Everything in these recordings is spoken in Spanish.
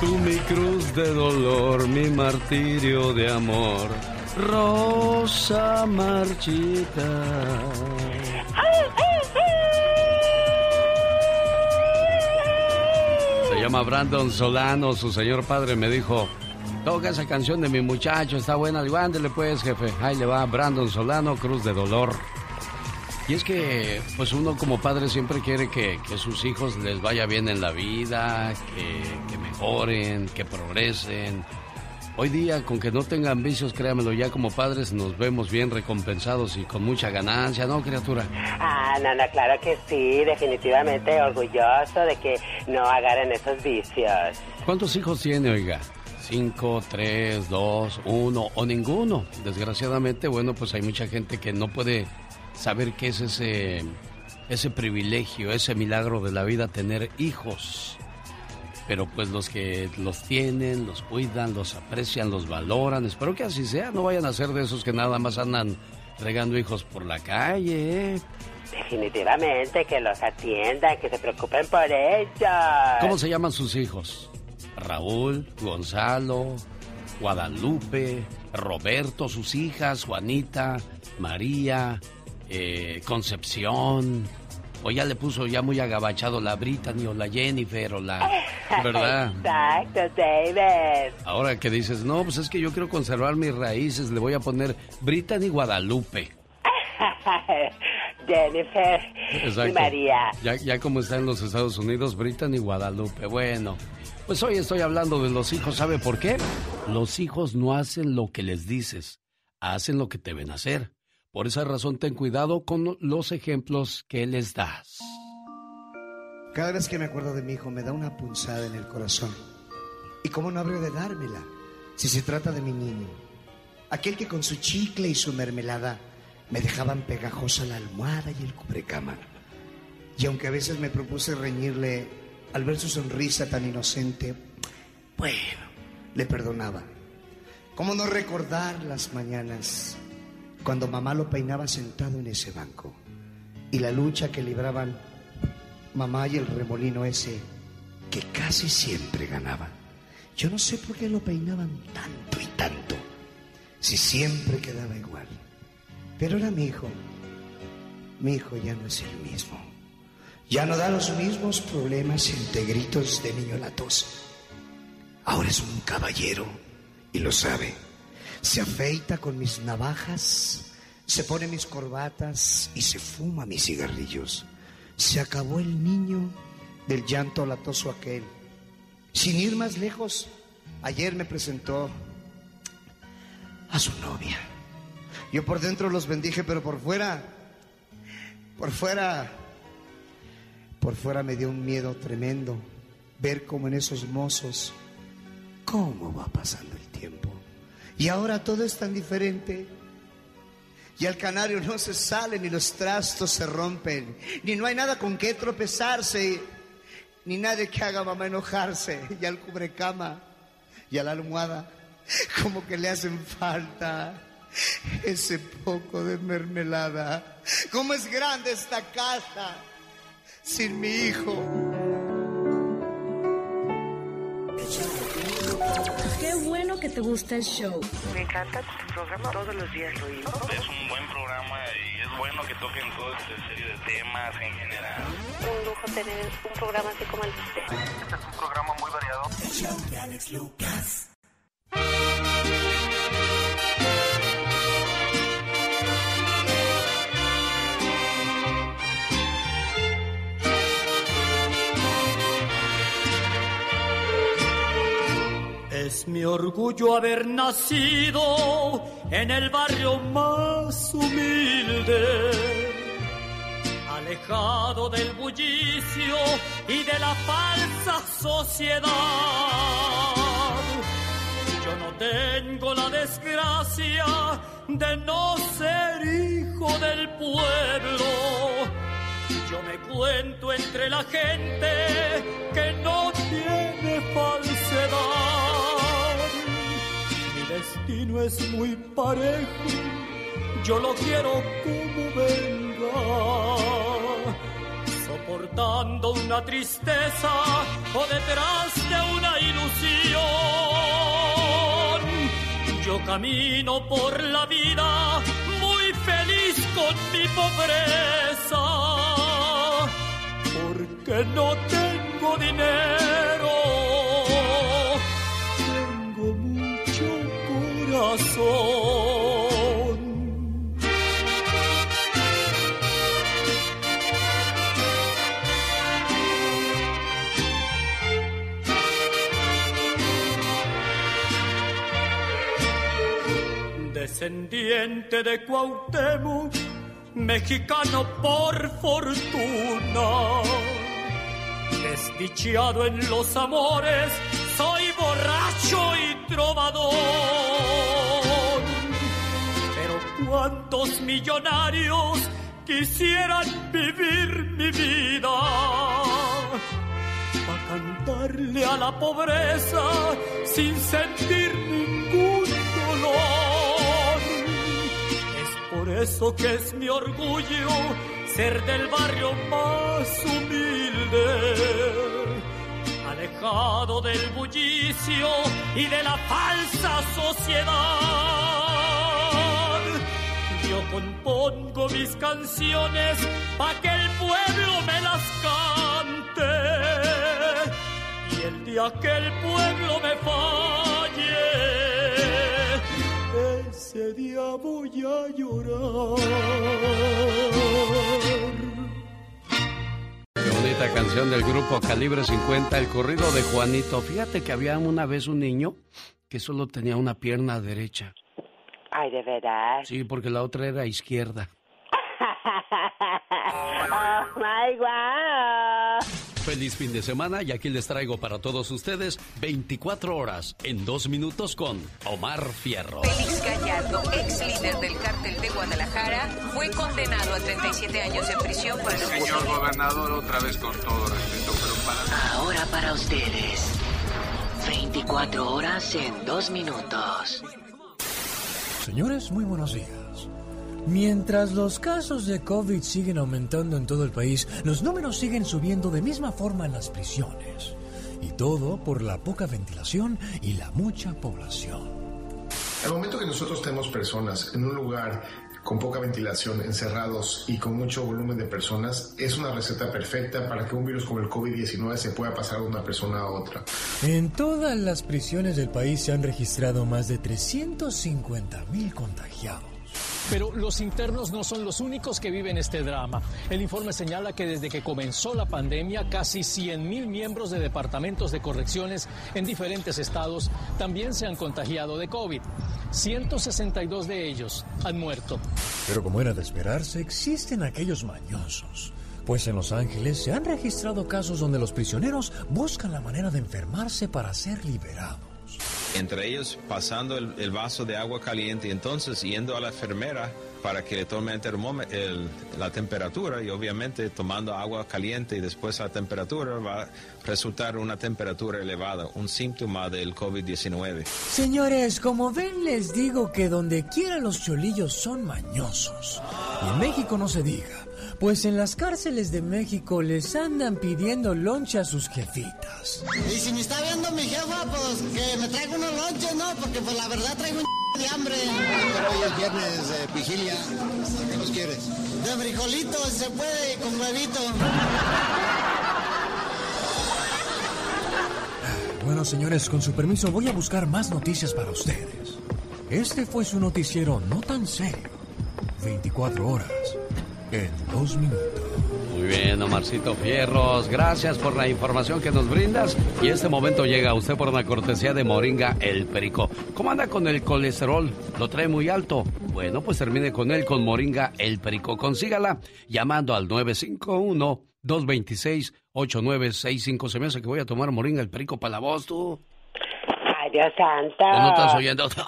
Tú mi cruz de dolor, mi martirio de amor, rosa marchita. Se llama Brandon Solano, su señor padre me dijo, toca esa canción de mi muchacho, está buena, ándele pues jefe, ahí le va Brandon Solano, Cruz de Dolor. Y es que, pues uno como padre siempre quiere que, sus hijos les vaya bien en la vida, que, mejoren, que progresen. Hoy día, con que no tengan vicios, créamelo, ya como padres nos vemos bien recompensados y con mucha ganancia, ¿no, criatura? Ah, no, no, claro que sí, definitivamente orgulloso de que no agarren esos vicios. ¿Cuántos hijos tiene, oiga? cinco, tres, dos, uno o ninguno. Desgraciadamente, bueno, pues hay mucha gente que no puede saber qué es ese, ese privilegio, ese milagro de la vida, tener hijos. Pero pues los que los tienen, los cuidan, los aprecian, los valoran. Espero que así sea. No vayan a ser de esos que nada más andan regando hijos por la calle. Definitivamente, que los atiendan, que se preocupen por ellos. ¿Cómo se llaman sus hijos? Raúl, Gonzalo, Guadalupe, Roberto, sus hijas, Juanita, María, eh, Concepción, o ya le puso ya muy agabachado la Brittany o la Jennifer o la... ¿Verdad? Exacto, David. Ahora que dices, no, pues es que yo quiero conservar mis raíces, le voy a poner Brittany Guadalupe. Jennifer y María. Ya, ya como está en los Estados Unidos, Brittany Guadalupe. Bueno, pues hoy estoy hablando de los hijos. ¿Sabe por qué? Los hijos no hacen lo que les dices, hacen lo que te ven hacer. Por esa razón ten cuidado con los ejemplos que les das. Cada vez que me acuerdo de mi hijo me da una punzada en el corazón. ¿Y cómo no habría de dármela si se trata de mi niño? Aquel que con su chicle y su mermelada me dejaban pegajosa la almohada y el cubrecama. Y aunque a veces me propuse reñirle al ver su sonrisa tan inocente, bueno, le perdonaba. ¿Cómo no recordar las mañanas cuando mamá lo peinaba sentado en ese banco y la lucha que libraban mamá y el remolino ese que casi siempre ganaba. Yo no sé por qué lo peinaban tanto y tanto, si siempre quedaba igual. Pero era mi hijo. Mi hijo ya no es el mismo. Ya no da los mismos problemas entre gritos de niño latoso. Ahora es un caballero y lo sabe se afeita con mis navajas, se pone mis corbatas y se fuma mis cigarrillos. Se acabó el niño del llanto latoso aquel. Sin ir más lejos, ayer me presentó a su novia. Yo por dentro los bendije, pero por fuera, por fuera, por fuera me dio un miedo tremendo ver cómo en esos mozos, cómo va pasando el tiempo. Y ahora todo es tan diferente. Y al canario no se sale, ni los trastos se rompen, ni no hay nada con que tropezarse, ni nadie que haga mamá enojarse. Y al cubrecama y a la almohada, como que le hacen falta ese poco de mermelada. ¿Cómo es grande esta casa sin mi hijo? Bueno que te gusta el show. Me encanta tu programa, todos los días lo oigo. Es un buen programa y es bueno que toquen toda esta serie de temas en general. Un lujo tener un programa así como el de usted. Este es un programa muy variado. El show de Alex Lucas. Es mi orgullo haber nacido en el barrio más humilde, alejado del bullicio y de la falsa sociedad. Yo no tengo la desgracia de no ser hijo del pueblo. Yo me cuento entre la gente que no tiene falsedad destino es muy parejo, yo lo quiero como venga. portando una tristeza o detrás de una ilusión. Yo camino por la vida muy feliz con mi pobreza, porque no tengo dinero, corazón. descendiente de Cuauhtémoc, mexicano por fortuna. Desdichado en los amores, soy borracho y trovador. Pero cuántos millonarios quisieran vivir mi vida para cantarle a la pobreza sin sentir ningún dolor eso que es mi orgullo ser del barrio más humilde, alejado del bullicio y de la falsa sociedad. Yo compongo mis canciones pa' que el pueblo me las cante. Y el día que el pueblo me falle, ese día voy a llorar. Bonita canción del grupo Calibre 50, el corrido de Juanito. Fíjate que había una vez un niño que solo tenía una pierna derecha. Ay, de verdad. Sí, porque la otra era izquierda. oh my. Feliz fin de semana y aquí les traigo para todos ustedes 24 horas en dos minutos con Omar Fierro. Félix Gallardo, ex líder del cártel de Guadalajara, fue condenado a 37 años de prisión por el Señor gobernador, otra vez con todo respeto, pero para... Ahora para ustedes, 24 horas en dos minutos. Señores, muy buenos días. Mientras los casos de COVID siguen aumentando en todo el país, los números siguen subiendo de misma forma en las prisiones. Y todo por la poca ventilación y la mucha población. Al momento que nosotros tenemos personas en un lugar con poca ventilación, encerrados y con mucho volumen de personas, es una receta perfecta para que un virus como el COVID-19 se pueda pasar de una persona a otra. En todas las prisiones del país se han registrado más de 350 mil contagiados. Pero los internos no son los únicos que viven este drama. El informe señala que desde que comenzó la pandemia, casi 100.000 miembros de departamentos de correcciones en diferentes estados también se han contagiado de COVID. 162 de ellos han muerto. Pero como era de esperarse, existen aquellos mañosos. Pues en Los Ángeles se han registrado casos donde los prisioneros buscan la manera de enfermarse para ser liberados entre ellos pasando el, vaso de agua caliente y entonces yendo a la enfermera para que le tome la temperatura y obviamente tomando agua caliente y después la temperatura va a resultar una temperatura elevada, un síntoma del COVID-19. Señores, como ven les digo que donde quiera los cholillos son mañosos. Y en México no se diga. Pues en las cárceles de México les andan pidiendo loncha a sus jefitas. Y si me está viendo mi jefa, pues que me traiga unos lonches, ¿no? Porque pues la verdad traigo un de hambre. hoy es viernes de vigilia. ¿Qué nos quieres? De frijolitos, se puede, con huevito. Bueno, señores, con su permiso voy a buscar más noticias para ustedes. Este fue su noticiero no tan serio. 24 horas en dos minutos. Muy bien, Omarcito Fierros, gracias por la información que nos brindas. Y este momento llega a usted por una cortesía de Moringa El Perico. ¿Cómo anda con el colesterol? ¿Lo trae muy alto? Bueno, pues termine con él con Moringa El Perico. Consígala llamando al 951 226 8965. Se me hace que voy a tomar Moringa El Perico para la voz, tú. Dios santo. ¿No estás oyendo?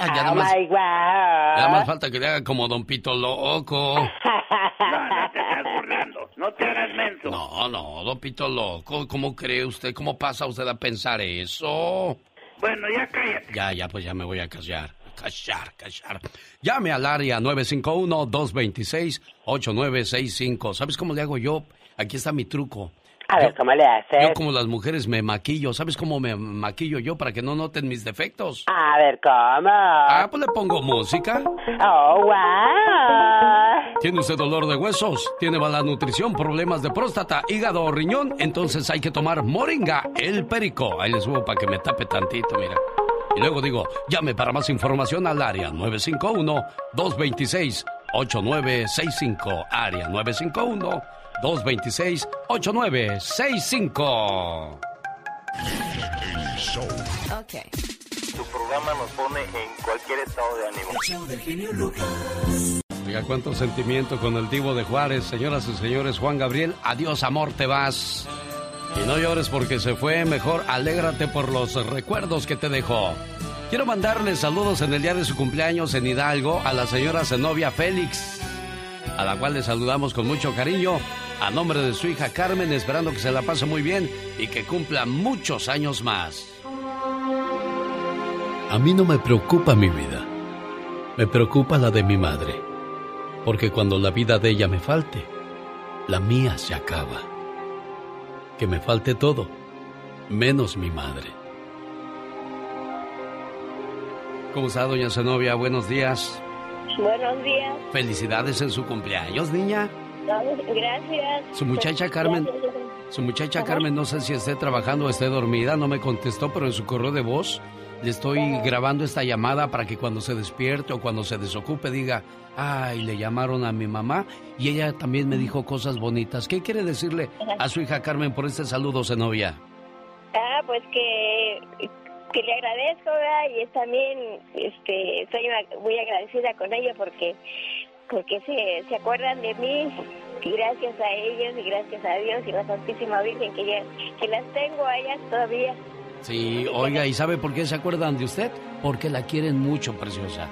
Ya nada, más, nada más falta que le haga como Don Pito Loco. No, no te estás burlando. No te hagas menso. No, no, Don Pito Loco. ¿Cómo cree usted? ¿Cómo pasa usted a pensar eso? Bueno, ya cállate. Ya, ya, pues ya me voy a callar. Callar, callar. Llame al área 951-226-8965. ¿Sabes cómo le hago yo aquí está mi truco. A ver, ¿cómo le haces? Yo como las mujeres me maquillo. ¿Sabes cómo me maquillo yo para que no noten mis defectos? A ver, ¿cómo? Ah, pues le pongo música. Oh, wow. ¿Tiene usted dolor de huesos? ¿Tiene mala nutrición, problemas de próstata, hígado o riñón? Entonces hay que tomar Moringa, el perico. Ahí le subo para que me tape tantito, mira. Y luego digo, llame para más información al área 951-226-8965. Área 951-226-8965. Ok. Tu programa nos pone en cualquier estado de ánimo. Oiga, cuánto sentimiento con el divo de Juárez. Señoras y señores, Juan Gabriel, adiós amor, te vas. Y no llores porque se fue, mejor alégrate por los recuerdos que te dejó. Quiero mandarle saludos en el día de su cumpleaños en Hidalgo a la señora Zenobia Félix, a la cual le saludamos con mucho cariño a nombre de su hija Carmen, esperando que se la pase muy bien y que cumpla muchos años más. A mí no me preocupa mi vida, me preocupa la de mi madre, porque cuando la vida de ella me falte, la mía se acaba. Que me falte todo, menos mi madre. ¿Cómo está, doña Zenobia? Buenos días. Buenos días. Felicidades en su cumpleaños, niña. Gracias. Su muchacha Carmen, su muchacha Carmen, no sé si esté trabajando o esté dormida, no me contestó, pero en su correo de voz le estoy grabando esta llamada para que cuando se despierte o cuando se desocupe diga, ay, le llamaron a mi mamá y ella también me dijo cosas bonitas. ¿Qué quiere decirle a su hija Carmen por este saludo, Zenobia? Ah, pues que, que le agradezco, ¿verdad? Y es también, este, estoy muy agradecida con ella porque porque se, se acuerdan de mí y gracias a ellos y gracias a Dios y la Santísima Virgen que, ya, que las tengo a ellas todavía. Sí, oiga, ¿y sabe por qué se acuerdan de usted? Porque la quieren mucho, preciosa.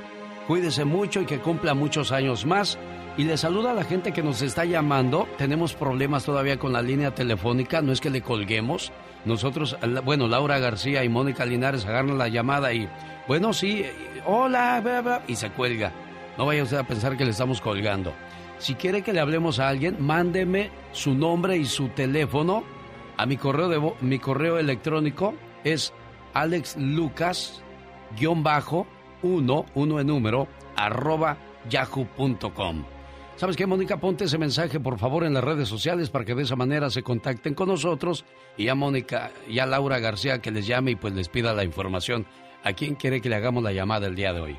Cuídese mucho y que cumpla muchos años más. Y le saluda a la gente que nos está llamando. Tenemos problemas todavía con la línea telefónica, no es que le colguemos. Nosotros, bueno, Laura García y Mónica Linares agarran la llamada y, bueno, sí, hola, bla, bla, y se cuelga. No vaya usted a pensar que le estamos colgando. Si quiere que le hablemos a alguien, mándeme su nombre y su teléfono a mi correo, de mi correo electrónico. Es alexlucas-1, uno en número, arroba yahoo.com. ¿Sabes qué, Mónica? Ponte ese mensaje, por favor, en las redes sociales para que de esa manera se contacten con nosotros y a Mónica y a Laura García que les llame y pues les pida la información. ¿A quién quiere que le hagamos la llamada el día de hoy?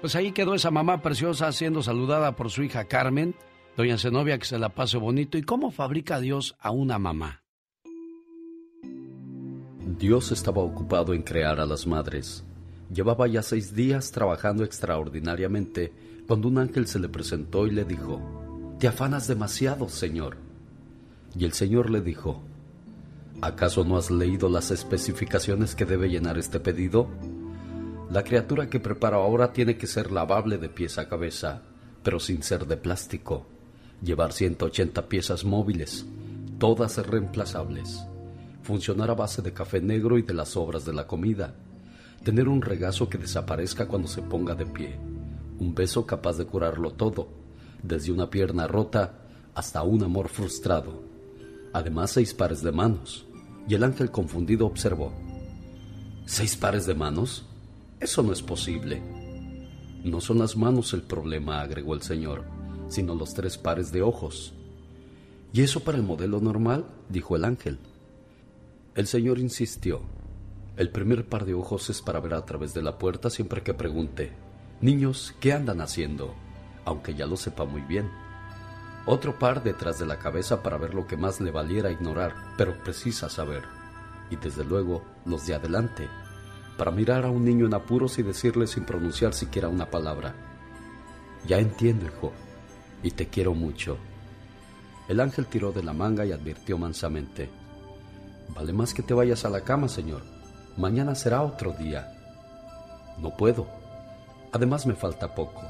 Pues ahí quedó esa mamá preciosa siendo saludada por su hija Carmen, doña Zenobia, que se la pase bonito. ¿Y cómo fabrica Dios a una mamá? Dios estaba ocupado en crear a las madres. Llevaba ya seis días trabajando extraordinariamente cuando un ángel se le presentó y le dijo, Te afanas demasiado, Señor. Y el Señor le dijo, ¿acaso no has leído las especificaciones que debe llenar este pedido? La criatura que preparo ahora tiene que ser lavable de pies a cabeza, pero sin ser de plástico. Llevar 180 piezas móviles, todas reemplazables. Funcionar a base de café negro y de las sobras de la comida. Tener un regazo que desaparezca cuando se ponga de pie. Un beso capaz de curarlo todo, desde una pierna rota hasta un amor frustrado. Además, seis pares de manos. Y el ángel confundido observó. ¿Seis pares de manos? Eso no es posible. No son las manos el problema, agregó el señor, sino los tres pares de ojos. ¿Y eso para el modelo normal? dijo el ángel. El señor insistió. El primer par de ojos es para ver a través de la puerta siempre que pregunte, Niños, ¿qué andan haciendo? Aunque ya lo sepa muy bien. Otro par detrás de la cabeza para ver lo que más le valiera ignorar, pero precisa saber. Y desde luego los de adelante, para mirar a un niño en apuros y decirle sin pronunciar siquiera una palabra. Ya entiendo, hijo, y te quiero mucho. El ángel tiró de la manga y advirtió mansamente. Vale más que te vayas a la cama, señor. Mañana será otro día. No puedo. Además me falta poco.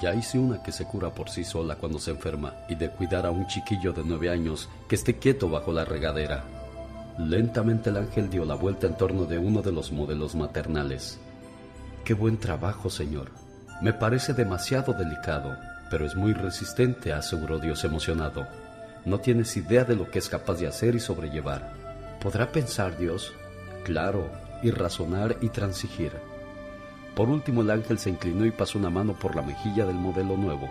Ya hice una que se cura por sí sola cuando se enferma y de cuidar a un chiquillo de nueve años que esté quieto bajo la regadera. Lentamente el ángel dio la vuelta en torno de uno de los modelos maternales. Qué buen trabajo, señor. Me parece demasiado delicado, pero es muy resistente, aseguró Dios emocionado. No tienes idea de lo que es capaz de hacer y sobrellevar. ¿Podrá pensar Dios? Claro, y razonar y transigir. Por último el ángel se inclinó y pasó una mano por la mejilla del modelo nuevo.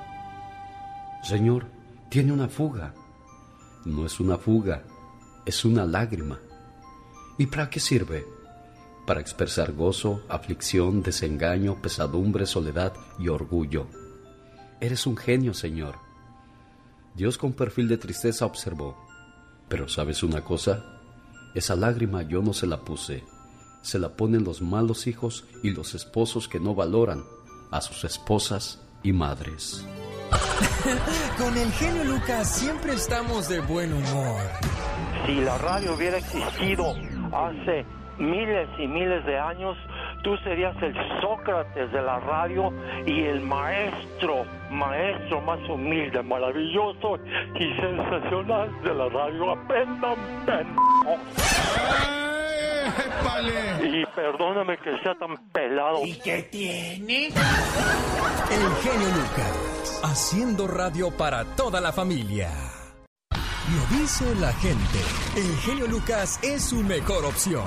Señor, tiene una fuga. No es una fuga, es una lágrima. ¿Y para qué sirve? Para expresar gozo, aflicción, desengaño, pesadumbre, soledad y orgullo. Eres un genio, Señor. Dios con perfil de tristeza observó. Pero ¿sabes una cosa? Esa lágrima yo no se la puse. Se la ponen los malos hijos y los esposos que no valoran a sus esposas y madres. Con el genio Lucas siempre estamos de buen humor. Si la radio hubiera existido hace miles y miles de años, tú serías el Sócrates de la radio y el maestro, maestro más humilde, maravilloso y sensacional de la radio. Aprendan, Y perdóname que sea tan pelado. ¿Y qué tiene? El genio Lucas, haciendo radio para toda la familia. Lo dice la gente. El genio Lucas es su mejor opción.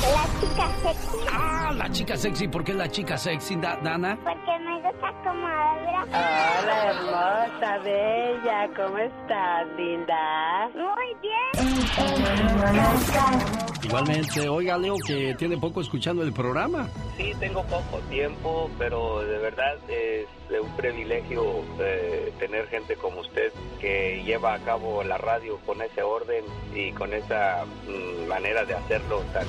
La chica sexy. Ah, la chica sexy. ¿Por qué la chica sexy, Dana? Porque Hola, hermosa, bella. ¿Cómo estás, linda? Muy bien. Igualmente, oiga, Leo, que tiene poco escuchando el programa. Sí, tengo poco tiempo, pero de verdad es un privilegio eh, tener gente como usted que lleva a cabo la radio con ese orden y con esa mm, manera de hacerlo tan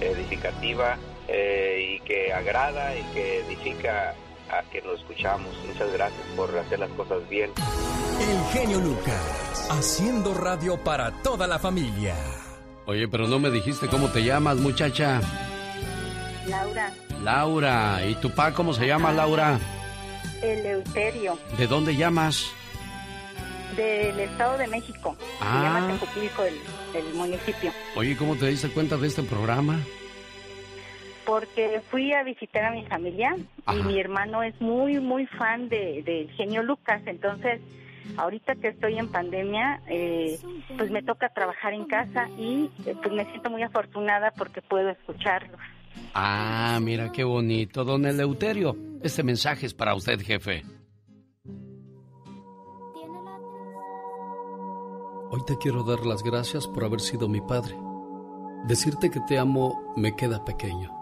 edificativa eh, y que agrada y que edifica a que nos escuchamos. Muchas gracias por hacer las cosas bien. El genio Lucas, haciendo radio para toda la familia. Oye, pero no me dijiste cómo te llamas, muchacha. Laura. Laura. ¿Y tu pa cómo se llama, Laura? Eleuterio. ¿De dónde llamas? Del Estado de México. Ah. Se llama Tepupilco, el, el municipio. Oye, ¿cómo te diste cuenta de este programa? Porque fui a visitar a mi familia y mi hermano es muy, muy fan de, del genio Lucas. Entonces, ahorita que estoy en pandemia, eh, pues me toca trabajar en casa y eh, pues me siento muy afortunada porque puedo escucharlos. Ah, mira qué bonito. Don Eleuterio, este mensaje es para usted, jefe. Hoy te quiero dar las gracias por haber sido mi padre. Decirte que te amo me queda pequeño.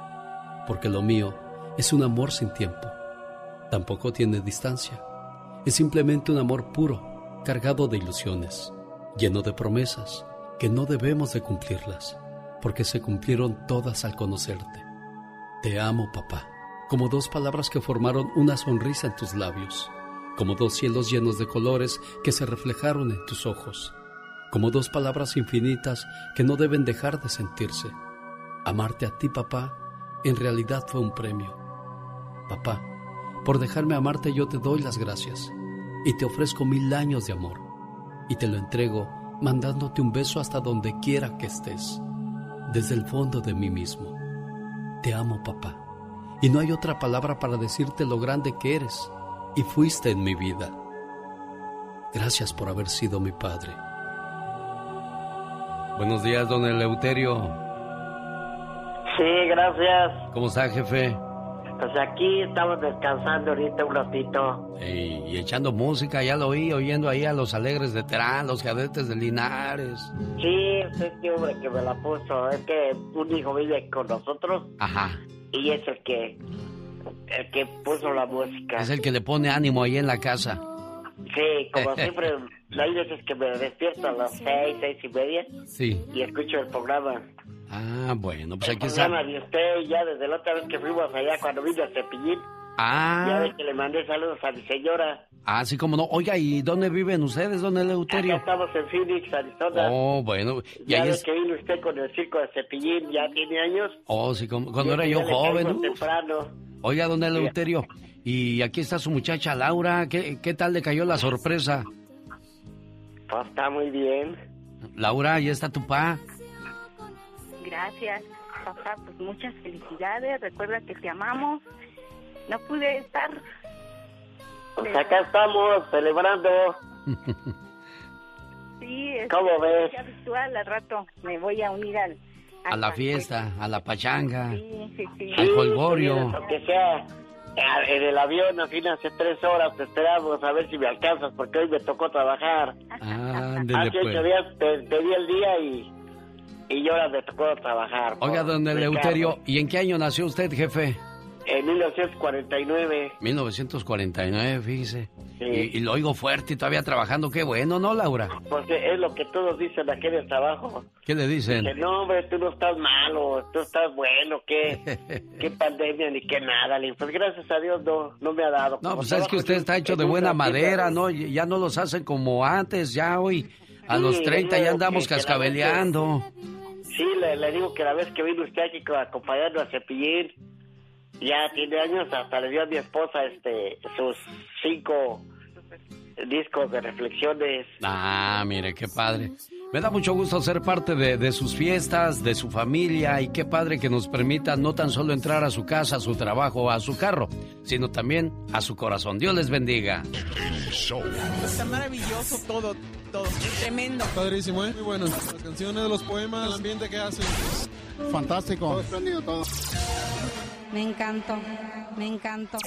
porque lo mío es un amor sin tiempo. Tampoco tiene distancia. Es simplemente un amor puro, cargado de ilusiones, lleno de promesas que no debemos de cumplirlas, porque se cumplieron todas al conocerte. Te amo, papá, como dos palabras que formaron una sonrisa en tus labios como dos cielos llenos de colores que se reflejaron en tus ojos, como dos palabras infinitas que no deben dejar de sentirse. Amarte a ti, papá, en realidad fue un premio. Papá, por dejarme amarte yo te doy las gracias y te ofrezco mil años de amor y te lo entrego mandándote un beso hasta donde quiera que estés, desde el fondo de mí mismo. Te amo, papá, y no hay otra palabra para decirte lo grande que eres y fuiste en mi vida. Gracias por haber sido mi padre. Buenos días, don Eleuterio. Sí, gracias. ¿Cómo está, jefe? Pues aquí estamos descansando ahorita un ratito. Y, y echando música, ya lo oí, oyendo ahí a los alegres de Terán, los cadetes de Linares. Sí, este hombre que me la puso. Es que un hijo vive con nosotros. Ajá. Y es el que el que puso la música. Es el que le pone ánimo ahí en la casa. Sí, como siempre, hay veces que me despierto a las seis, seis y media. Sí. Y escucho el programa. Ah, bueno, pues el aquí está. de usted, ya desde la otra vez que fuimos allá cuando vino a Cepillín. Ah. Ya ve que le mandé saludos a mi señora. Ah, sí, como no. Oiga, ¿y dónde viven ustedes, don Eleuterio? Acá estamos en Phoenix, Arizona. Oh, bueno. Y ya ahí ve es... que vino usted con el circo de Cepillín, ya tiene años. Oh, sí, como cuando Y era ya yo joven. temprano. Oiga, don Eleuterio, y aquí está su muchacha Laura. ¿Qué, qué tal le cayó la sorpresa? Pues está muy bien. Laura, ahí está tu pa. Gracias, papá. Pues muchas felicidades. Recuerda que te amamos. No pude estar. Pues acá estamos celebrando. Sí, es ¿Cómo ves? ya virtual. Al rato me voy a unir al. A la fiesta, a la pachanga, Sí, sí, sí. al colgorio. Aunque sea en el avión, así hace tres horas te esperamos a ver si me alcanzas, porque hoy me tocó trabajar. Ándele, Hace ocho pues. días te, te di el día y, y ahora me tocó trabajar. Oiga, don. Eleuterio, ¿y en qué año nació usted, jefe? En 1949. 1949, fíjese. Sí. Y, y lo oigo fuerte y todavía trabajando. Qué bueno, ¿no, Laura? Porque es lo que todos dicen aquí en el trabajo. ¿Qué le dicen? Que no, hombre, tú no estás malo, tú estás bueno, qué, qué pandemia ni qué nada. Pues gracias a Dios no, no me ha dado. No, pues es que usted está hecho de buena madera, ¿no? Ya no los hacen como antes, ya hoy. A Sí, los le 30 digo ya andamos que- que la cascabeleando. Sí, le, le digo que la vez que vino usted aquí co- acompañando a Cepillín, ya tiene años, hasta le dio a mi esposa este sus cinco discos de reflexiones. Ah, mire, qué padre. Me da mucho gusto ser parte de, de sus fiestas, de su familia y qué padre que nos permita no tan solo entrar a su casa, a su trabajo, a su carro, sino también a su corazón. Dios les bendiga. Está maravilloso todo, todo. Tremendo. Padrísimo, ¿eh? Muy bueno. Las canciones, los poemas, el ambiente que hacen. Fantástico. Todo espléndido todo. Me encantó, me encantó.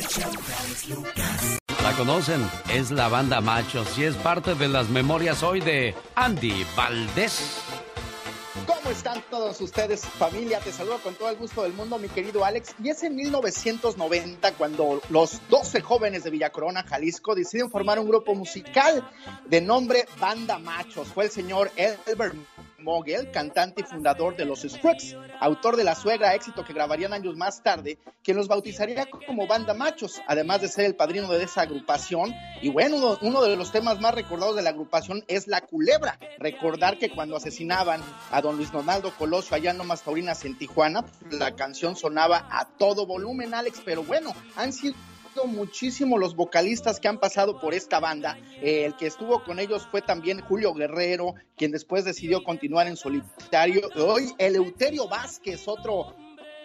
La conocen, es la banda Machos y es parte de las memorias hoy de Andy Valdés. ¿Cómo están todos ustedes, familia? Te saludo con todo el gusto del mundo, mi querido Alex. Y es en 1990 cuando los 12 jóvenes de Villa Corona, Jalisco, deciden formar un grupo musical de nombre Banda Machos. Fue el señor Elbert Mogel, cantante y fundador de los Strokes, autor de La Suegra, éxito que grabarían años más tarde, quien los bautizaría como Banda Machos, además de ser el padrino de esa agrupación. Y bueno, uno, de los temas más recordados de la agrupación es La Culebra. Recordar que cuando asesinaban a don Luis Donaldo Colosio allá en Lomas Taurinas en Tijuana, la canción sonaba a todo volumen, Alex, pero bueno, han sido muchísimo los vocalistas que han pasado por esta banda. Eh, el que estuvo con ellos fue también Julio Guerrero, quien después decidió continuar en solitario. Hoy Eleuterio Vázquez, otro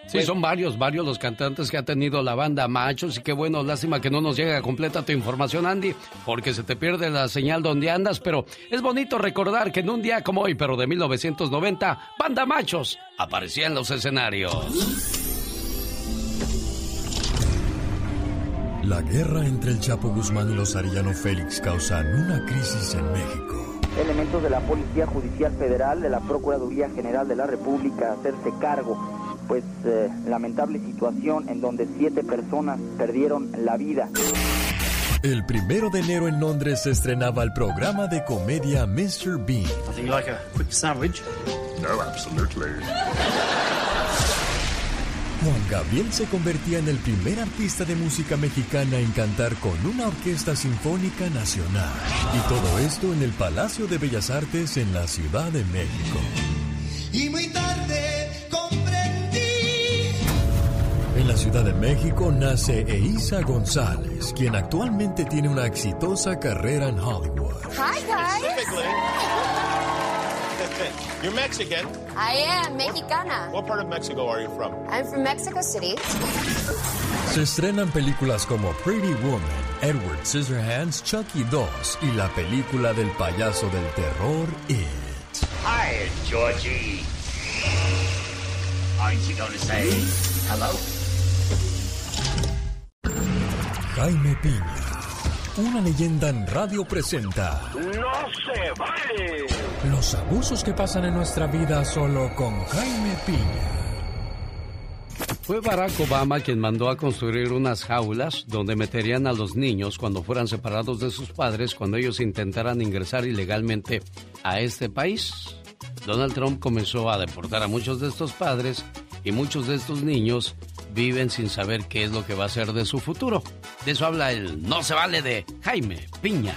Sí, son varios, varios los cantantes que ha tenido la banda Machos y qué bueno, lástima que no nos llega completa tu información, Andy, porque se te pierde la señal donde andas, pero es bonito recordar que en un día como hoy, pero de 1990, Banda Machos aparecía en los escenarios. La guerra entre el Chapo Guzmán y los Arellano Félix causan una crisis en México. Elementos de la Policía Judicial Federal, de la Procuraduría General de la República, hacerse cargo, pues eh, lamentable situación en donde siete personas perdieron la vida. El primero de enero en Londres se estrenaba el programa de comedia Mr. Bean. Do you like a quick sandwich? No, absolutely. Juan Gabriel se convertía en el primer artista de música mexicana en cantar con una orquesta sinfónica nacional. Y todo esto en el Palacio de Bellas Artes en la Ciudad de México. Y muy tarde comprendí. En la Ciudad de México nace Eiza González, quien actualmente tiene una exitosa carrera en Hollywood. Hi, guys. You're Mexican. I am mexicana. What part of Mexico are you from? I'm from Mexico City. Se estrenan películas como Pretty Woman, Edward Scissorhands, Chucky 2 y la película del payaso del terror It. Hi, Georgie. Aren't you going to say hello? Jaime Piña, una leyenda en radio presenta ¡No se vale! los abusos que pasan en nuestra vida solo con Jaime Piña. Fue Barack Obama quien mandó a construir unas jaulas donde meterían a los niños cuando fueran separados de sus padres cuando ellos intentaran ingresar ilegalmente a este país. Donald Trump comenzó a deportar a muchos de estos padres y muchos de estos niños viven sin saber qué es lo que va a ser de su futuro. De eso habla el No se vale de Jaime Piña.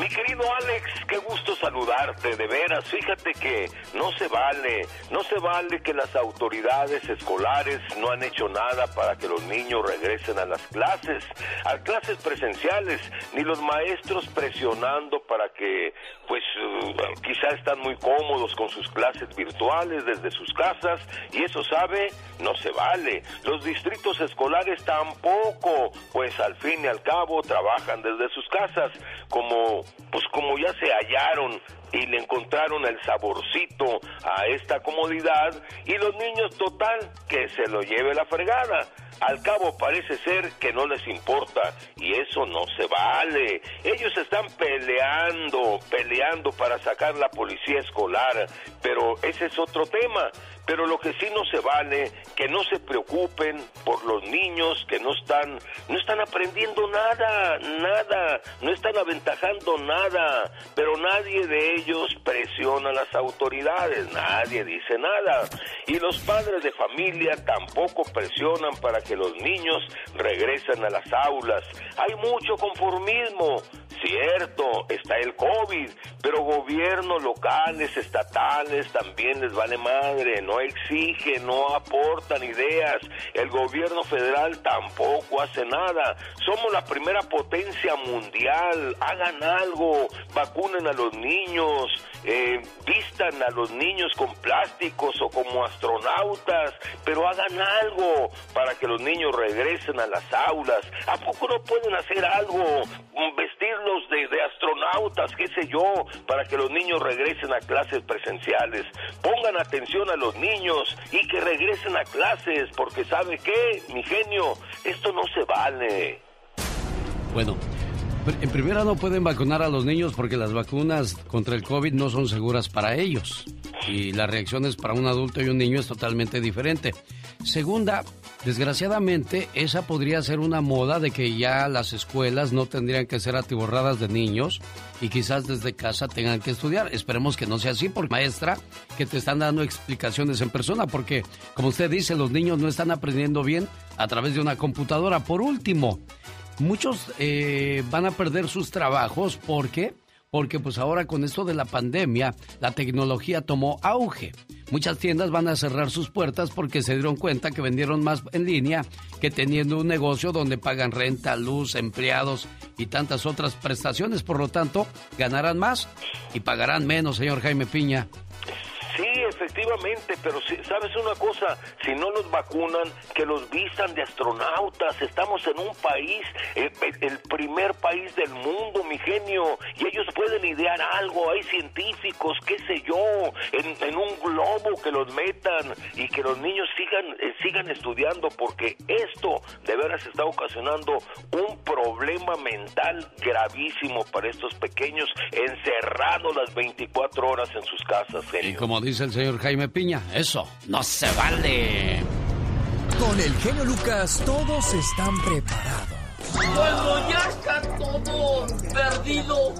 Mi querido Alex, qué gusto saludarte, de veras. Fíjate que no se vale, no se vale que las autoridades escolares no han hecho nada para que los niños regresen a las clases, a clases presenciales, ni los maestros presionando para que, pues, uh, quizá están muy cómodos con sus clases virtuales desde sus casas, y eso sabe, no se vale. Los distritos escolares tampoco, pues al fin y al cabo trabajan desde sus casas, como pues como ya se hallaron y le encontraron el saborcito a esta comodidad y los niños total que se lo lleve la fregada. Al cabo parece ser que no les importa y eso no se vale. Ellos están peleando, peleando para sacar la policía escolar, pero ese es otro tema. Pero lo que sí no se vale, que no se preocupen por los niños que no están, no están aprendiendo nada, nada, no están aventajando nada, pero nadie de ellos presiona a las autoridades, nadie dice nada. Y los padres de familia tampoco presionan para que los niños regresen a las aulas. Hay mucho conformismo, cierto, está el COVID, pero gobiernos locales, estatales, también les vale madre, no exigen, no aportan ideas. El gobierno federal tampoco hace nada. Somos la primera potencia mundial. Hagan algo, vacunen a los niños, eh, vistan a los niños con plásticos o como astronautas, pero hagan algo para que los niños regresen a las aulas. ¿A poco no pueden hacer algo? Vestirlos de, de astronautas, qué sé yo, para que los niños regresen a clases presenciales. Pongan atención a los niños y que regresen a clases, porque ¿sabe qué, mi genio? Esto no se vale. Bueno, en primera no pueden vacunar a los niños porque las vacunas contra el COVID no son seguras para ellos. Y las reacciones para un adulto y un niño es totalmente diferente. Segunda, desgraciadamente, esa podría ser una moda de que ya las escuelas no tendrían que ser atiborradas de niños y quizás desde casa tengan que estudiar. Esperemos que no sea así, porque maestra, que te están dando explicaciones en persona, porque como usted dice, los niños no están aprendiendo bien a través de una computadora. Por último, muchos eh, van a perder sus trabajos porque porque pues ahora con esto de la pandemia la tecnología tomó auge. Muchas tiendas van a cerrar sus puertas porque se dieron cuenta que vendieron más en línea que teniendo un negocio donde pagan renta, luz, empleados y tantas otras prestaciones. Por lo tanto, ganarán más y pagarán menos, señor Jaime Piña. Sí, efectivamente, pero si, ¿sabes una cosa? Si no los vacunan, que los vistan de astronautas. Estamos en un país, eh, el primer país del mundo, mi genio, y ellos pueden idear algo. Hay científicos, qué sé yo, en, en un globo que los metan y que los niños sigan, eh, sigan estudiando, porque esto de veras está ocasionando un problema mental gravísimo para estos pequeños encerrados las 24 horas en sus casas, genio. Y como dice el señor Jaime Piña, eso no se vale. Con el genio Lucas todos están preparados. Cuando ya está todo perdido,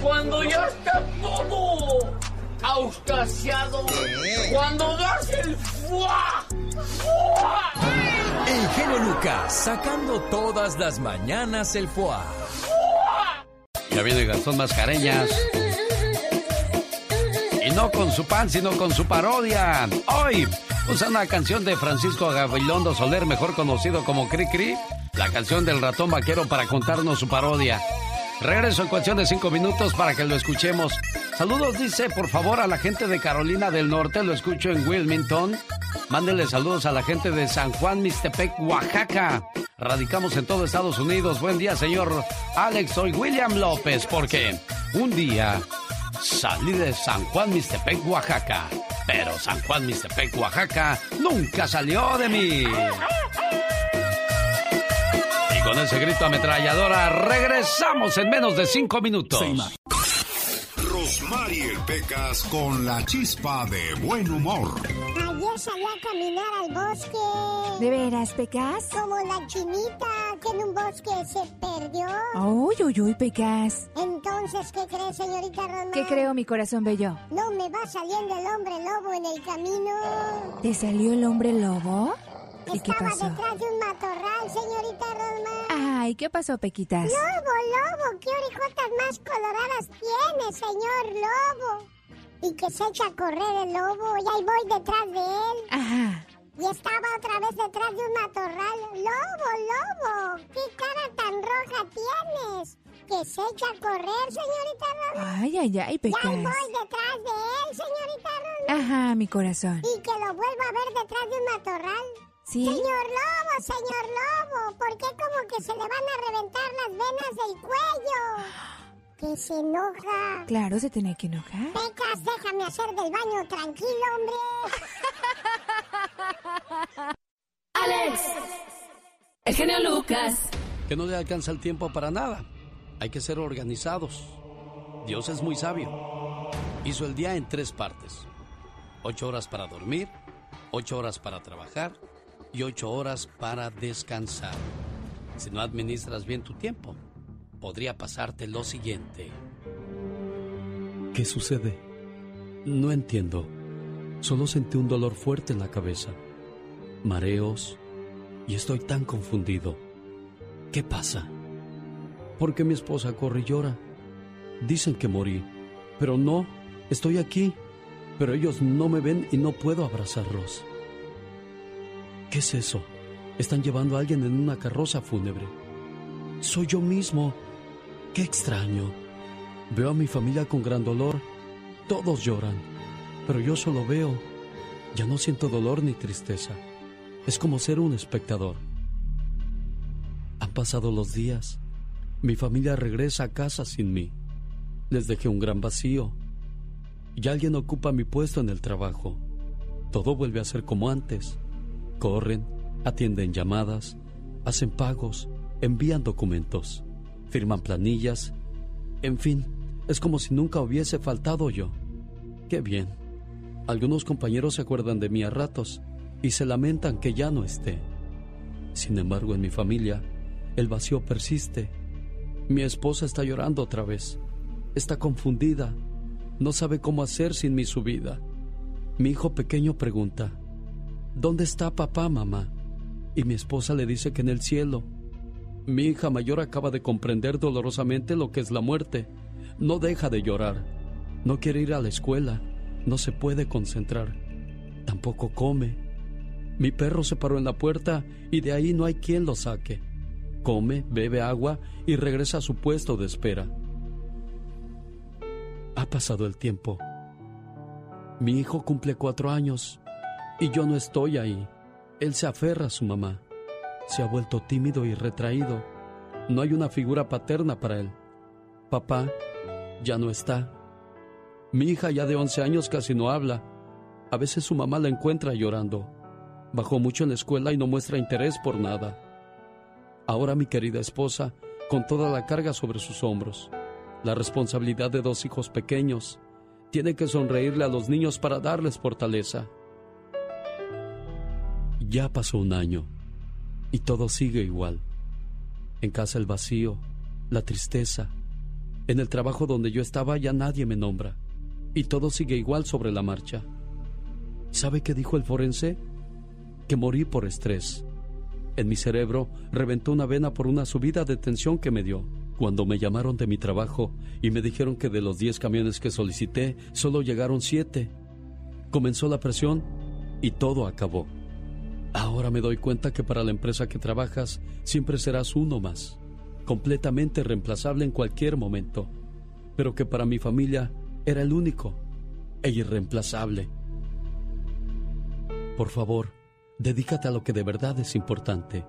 cuando ya está todo auscasiado, cuando das el fuá, fuá. El genio Lucas sacando todas las mañanas el fuá. Ya viene Gastón Mascareñas. No con su pan, sino con su parodia. Hoy usa una canción de Francisco Gabilondo Soler, mejor conocido como Cri Cri, la canción del ratón vaquero para contarnos su parodia. Regreso en cuestión de cinco minutos para que lo escuchemos. Saludos, dice, por favor, a la gente de Carolina del Norte, lo escucho en Wilmington. Mándele saludos a la gente de San Juan, Mixtepec, Oaxaca. Radicamos en todo Estados Unidos. Buen día, señor Alex. Soy William López, porque un día salí de San Juan, Mixtepec, Oaxaca. Pero San Juan, Mixtepec, Oaxaca nunca salió de mí. Y con ese grito ametralladora regresamos en menos de cinco minutos. Rosmarie Pecas con la chispa de buen humor. Ayer salí a caminar al bosque. ¿De veras, Pecas? Como la chinita que en un bosque se perdió. Uy, uy, uy, Pecas. Entonces, ¿qué crees, señorita Roma? ¿Qué creo, mi corazón bello? No me va saliendo el hombre lobo en el camino. ¿Te salió el hombre lobo? ¿Y qué Estaba pasó? detrás de un matorral, señorita Rosmar. Ay, ¿qué pasó, Pequitas? Lobo, lobo, qué orejotas más coloradas tiene, señor lobo. Y que se echa a correr el lobo, y ahí voy detrás de él. Ajá. Y estaba otra vez detrás de un matorral. Lobo, lobo, qué cara tan roja tienes. Que se echa a correr, señorita Rosmar. Ay, ay, ay, Pecas. ahí voy detrás de él, señorita. Ajá, mi corazón. Y que lo vuelva a ver detrás de un matorral. ¿Sí? Señor Lobo, señor Lobo, ¿por qué como que se le van a reventar las venas del cuello? Que se enoja. Claro, se tenía que enojar. Pecas, déjame hacer del baño tranquilo, hombre. Alex, el genio Lucas. Que no le alcanza el tiempo para nada. Hay que ser organizados. Dios es muy sabio. Hizo el día en tres partes. Ocho horas para dormir, ocho horas para trabajar y ocho horas para descansar. Si no administras bien tu tiempo, podría pasarte lo siguiente. ¿Qué sucede? No entiendo. Solo sentí un dolor fuerte en la cabeza, mareos y estoy tan confundido. ¿Qué pasa? ¿Por qué mi esposa corre y llora? Dicen que morí, pero no, estoy aquí, pero ellos no me ven y no puedo abrazarlos. ¿Qué es eso? Están llevando a alguien en una carroza fúnebre. Soy yo mismo. Qué extraño. Veo a mi familia con gran dolor. Todos lloran, pero yo solo veo. Ya no siento dolor ni tristeza. Es como ser un espectador. Han pasado los días. Mi familia regresa a casa sin mí. Les dejé un gran vacío. Y alguien ocupa mi puesto en el trabajo. Todo vuelve a ser como antes. Corren, atienden llamadas, hacen pagos, envían documentos, firman planillas. En fin, es como si nunca hubiese faltado yo. Qué bien. Algunos compañeros se acuerdan de mí a ratos y se lamentan que ya no esté. Sin embargo, en mi familia, el vacío persiste. Mi esposa está llorando otra vez. Está confundida. No sabe cómo hacer sin mi subida. Mi hijo pequeño pregunta, ¿Dónde está papá, mamá? Y mi esposa le dice que en el cielo. Mi hija mayor acaba de comprender dolorosamente lo que es la muerte. No deja de llorar. No quiere ir a la escuela. No se puede concentrar. Tampoco come. Mi perro se paró en la puerta y de ahí no hay quien lo saque. Come, bebe agua y regresa a su puesto de espera. Ha pasado el tiempo. Mi hijo cumple cuatro años y yo no estoy ahí. Él se aferra a su mamá. Se ha vuelto tímido y retraído. No hay una figura paterna para él. Papá ya no está. Mi hija ya de 11 años casi no habla. A veces su mamá la encuentra llorando. Bajó mucho en la escuela y no muestra interés por nada. Ahora mi querida esposa, con toda la carga sobre sus hombros, la responsabilidad de dos hijos pequeños, tiene que sonreírle a los niños para darles fortaleza. Ya pasó un año y todo sigue igual. En casa el vacío, la tristeza. En el trabajo donde yo estaba ya nadie me nombra y todo sigue igual sobre la marcha. ¿Sabe qué dijo el forense? Que morí por estrés. En mi cerebro reventó una vena por una subida de tensión que me dio. Cuando me llamaron de mi trabajo y me dijeron que de los 10 camiones que solicité, solo llegaron 7. Comenzó la presión y todo acabó. Ahora me doy cuenta que para la empresa que trabajas siempre serás uno más, completamente reemplazable en cualquier momento, pero que para mi familia era el único e irreemplazable. Por favor, dedícate a lo que de verdad es importante.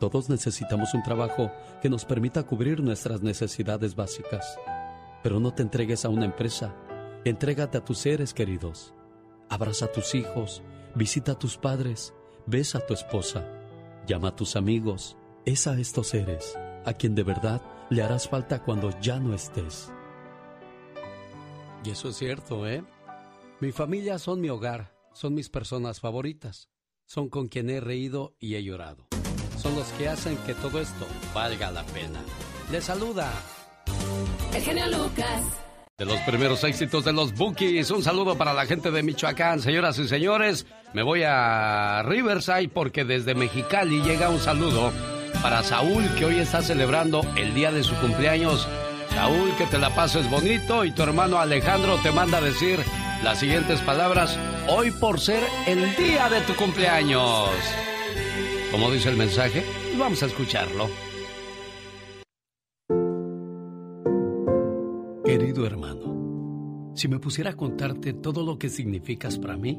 Todos necesitamos un trabajo que nos permita cubrir nuestras necesidades básicas. Pero no te entregues a una empresa, entrégate a tus seres queridos. Abraza a tus hijos, visita a tus padres, besa a tu esposa, llama a tus amigos, es a estos seres a quien de verdad le harás falta cuando ya no estés. Y eso es cierto, ¿eh? Mi familia son mi hogar, son mis personas favoritas, son con quien he reído y he llorado. Son los que hacen que todo esto valga la pena. Les saluda. El genio Lucas. De los primeros éxitos de los Bookies. Un saludo para la gente de Michoacán, señoras y señores. Me voy a Riverside porque desde Mexicali llega un saludo para Saúl que hoy está celebrando el día de su cumpleaños. Saúl, que te la pases bonito y tu hermano Alejandro te manda decir las siguientes palabras hoy por ser el día de tu cumpleaños. Como dice el mensaje, vamos a escucharlo. Querido hermano, si me pusiera a contarte todo lo que significas para mí,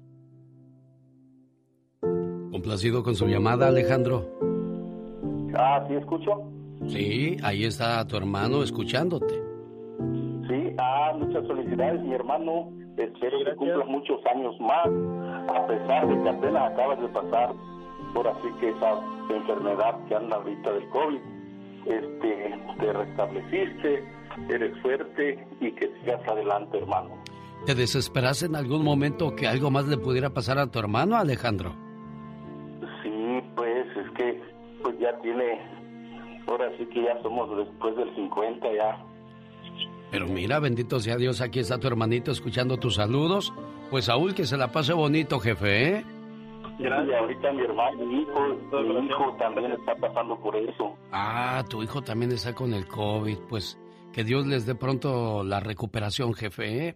¿Complacido con su llamada, Alejandro? Ah, ¿sí escucho? Sí, ahí está tu hermano escuchándote. Sí, ah, muchas felicidades, mi hermano. Espero que cumplas muchos años más, a pesar de que apenas acabas de pasar por así que esa enfermedad que anda ahorita del COVID. Este, te restableciste, eres fuerte y que sigas adelante, hermano. ¿Te desesperas en algún momento que algo más le pudiera pasar a tu hermano, Alejandro? Es que pues ya tiene, ahora sí que ya somos después del 50 ya. Pero mira, bendito sea Dios, aquí está tu hermanito escuchando tus saludos. Pues Saúl, que se la pase bonito, jefe, ¿eh? Gracias. ahorita mi hermano, mi hijo, mi hijo también está pasando por eso. Ah, tu hijo también está con el COVID. Pues que Dios les dé pronto la recuperación, jefe, ¿eh?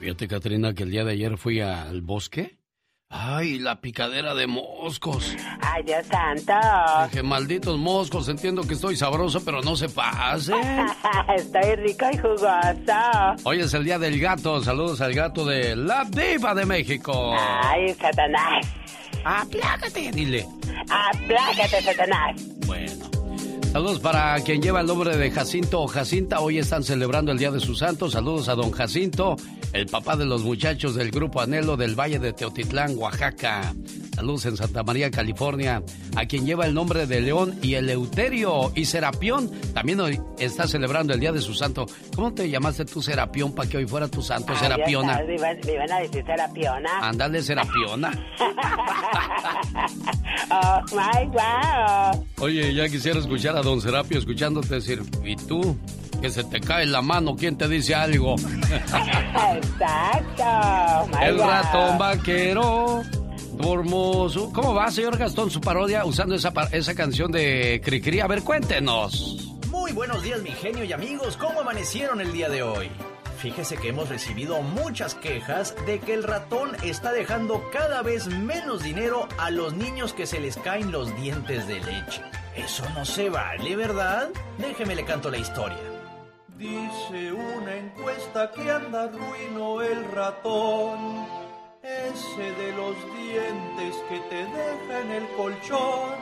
Fíjate, Katrina, que el día de ayer fui al bosque. Ay, la picadera de moscos. Ay, Dios santo. Dije, malditos moscos, entiendo que estoy sabroso, pero no se pasen. estoy rico y jugoso. Hoy es el día del gato. Saludos al gato de La Diva de México. Ay, Satanás. Aplácate, dile. Aplácate, Satanás. Bueno. Saludos para quien lleva el nombre de Jacinto o Jacinta. Hoy están celebrando el Día de sus Santos. Saludos a don Jacinto, el papá de los muchachos del Grupo Anhelo del Valle de Teotitlán, Oaxaca. Saludos en Santa María, California. A quien lleva el nombre de León y Eleuterio y Serapión. También hoy está celebrando el Día de su Santo. ¿Cómo te llamaste tú, Serapión, para que hoy fuera tu santo, Serapiona? Me iban, me iban a decir Serapiona. Ándale, Serapiona. oh, my wow. Oye, ya quisiera escuchar a don Serapio escuchándote decir, ¿y tú? Que se te cae la mano, ¿quién te dice algo? Exacto. My El ratón vaquero. Hermoso. ¿Cómo va, señor Gastón, su parodia usando esa, esa canción de Cricri? A ver, cuéntenos. Muy buenos días, mi genio y amigos. ¿Cómo amanecieron el día de hoy? Fíjese que hemos recibido muchas quejas de que el ratón está dejando cada vez menos dinero a los niños que se les caen los dientes de leche. Eso no se vale, ¿verdad? Déjeme le canto la historia. Dice una encuesta que anda ruino el ratón. Ese de los dientes que te deja en el colchón.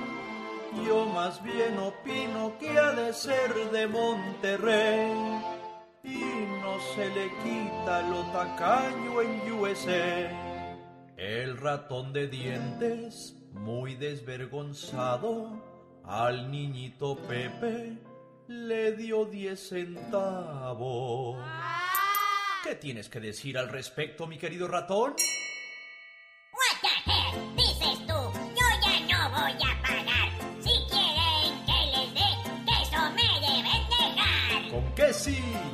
Yo más bien opino que ha de ser de Monterrey. Y no se le quita lo tacaño en USA. El ratón de dientes, muy desvergonzado, al niñito Pepe le dio 10 centavos. ¿Qué tienes que decir al respecto, mi querido ratón?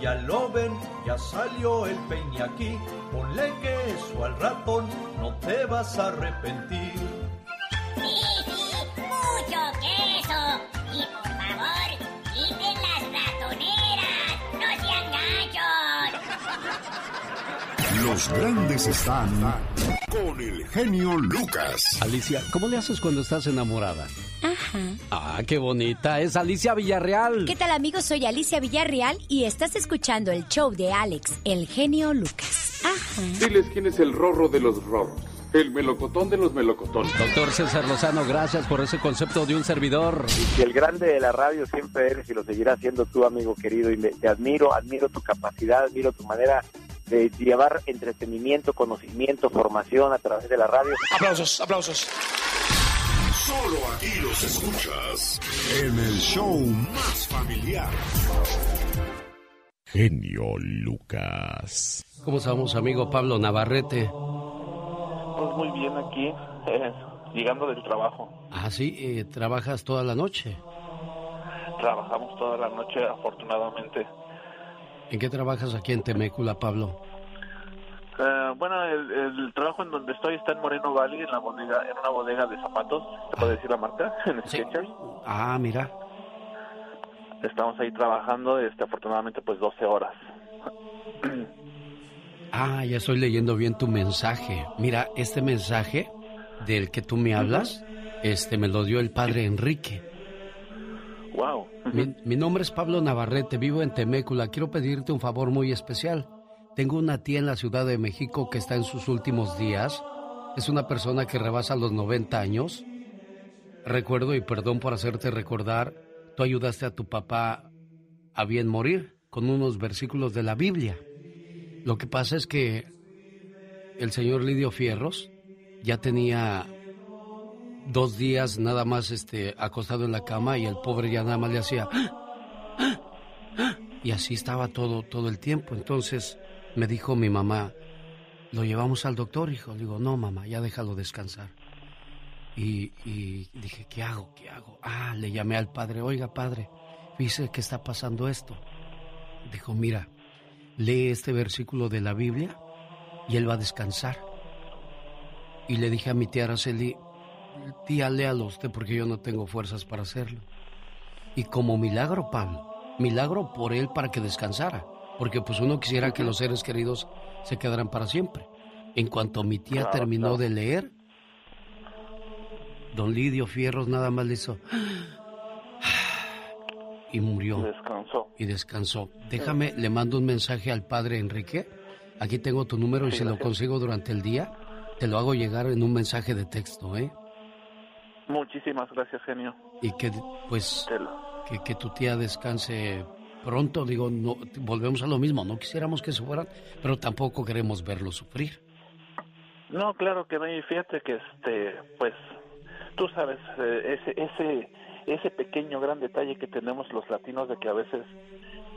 Ya lo ven, ya salió el peine aquí. Ponle queso al ratón, no te vas a arrepentir. Sí, sí, mucho queso. Y por favor, quiten las ratoneras. No sean gachos. Los grandes están con el genio Lucas. Alicia, ¿cómo le haces cuando estás enamorada? Ajá. Ah, qué bonita. Es Alicia Villarreal. ¿Qué tal amigos? Soy Alicia Villarreal y estás escuchando el show de Alex, el genio Lucas. Ajá. Diles quién es el rorro de los rorros. El melocotón de los melocotones. Doctor César Lozano, gracias por ese concepto de un servidor. Y el grande de la radio siempre eres y lo seguirás siendo tú, amigo querido. Y me- te admiro, admiro tu capacidad, admiro tu manera de llevar entretenimiento, conocimiento, formación a través de la radio. Aplausos, aplausos. Solo aquí los escuchas en el show más familiar. Genio Lucas. ¿Cómo estamos, amigo Pablo Navarrete? Pues muy bien aquí, eh, llegando del trabajo. Ah, sí, eh, trabajas toda la noche. Trabajamos toda la noche, afortunadamente. ¿En qué trabajas aquí en Temécula, Pablo? Eh, bueno, el, el trabajo en donde estoy está en Moreno Valley, en la bodega, en una bodega de zapatos. ¿Te puedo decir la marca? En Skechers. Ah, mira. Estamos ahí trabajando, este, afortunadamente, pues 12 horas. Ah, ya estoy leyendo bien tu mensaje. Mira, este mensaje del que tú me hablas, este me lo dio el padre Enrique. Wow. Mi, mi nombre es Pablo Navarrete, vivo en Temécula. Quiero pedirte un favor muy especial. Tengo una tía en la Ciudad de México que está en sus últimos días. Es una persona que rebasa los 90 años. Recuerdo y perdón por hacerte recordar, tú ayudaste a tu papá a bien morir con unos versículos de la Biblia. Lo que pasa es que el señor Lidio Fierros ya tenía dos días nada más este acostado en la cama y el pobre ya nada más le hacía y así estaba todo todo el tiempo. Entonces me dijo mi mamá, lo llevamos al doctor, hijo. Le digo, no mamá, ya déjalo descansar. Y, y dije, ¿qué hago? ¿Qué hago? Ah, le llamé al padre, oiga padre, dice que está pasando esto. Dijo, mira, lee este versículo de la Biblia y él va a descansar. Y le dije a mi tía Araceli, tía, léalo usted porque yo no tengo fuerzas para hacerlo. Y como milagro, Pablo, milagro por él para que descansara, porque pues uno quisiera que los seres queridos se quedaran para siempre. En cuanto mi tía Claro, terminó claro. de leer, don Lidio Fierros nada más le hizo y murió. Descansó. Y descansó. Déjame, le mando un mensaje al padre Enrique. Aquí tengo tu número y Sí, si lo consigo durante el día, te lo hago llegar en un mensaje de texto, ¿eh? Muchísimas gracias, genio. Y que, pues, que, que tu tía descanse pronto. Digo, no, volvemos a lo mismo. No quisiéramos que se fueran, pero tampoco queremos verlo sufrir. No, claro que no, y fíjate que este, pues, tú sabes, eh, ese, ese, ese pequeño gran detalle que tenemos los latinos de que a veces,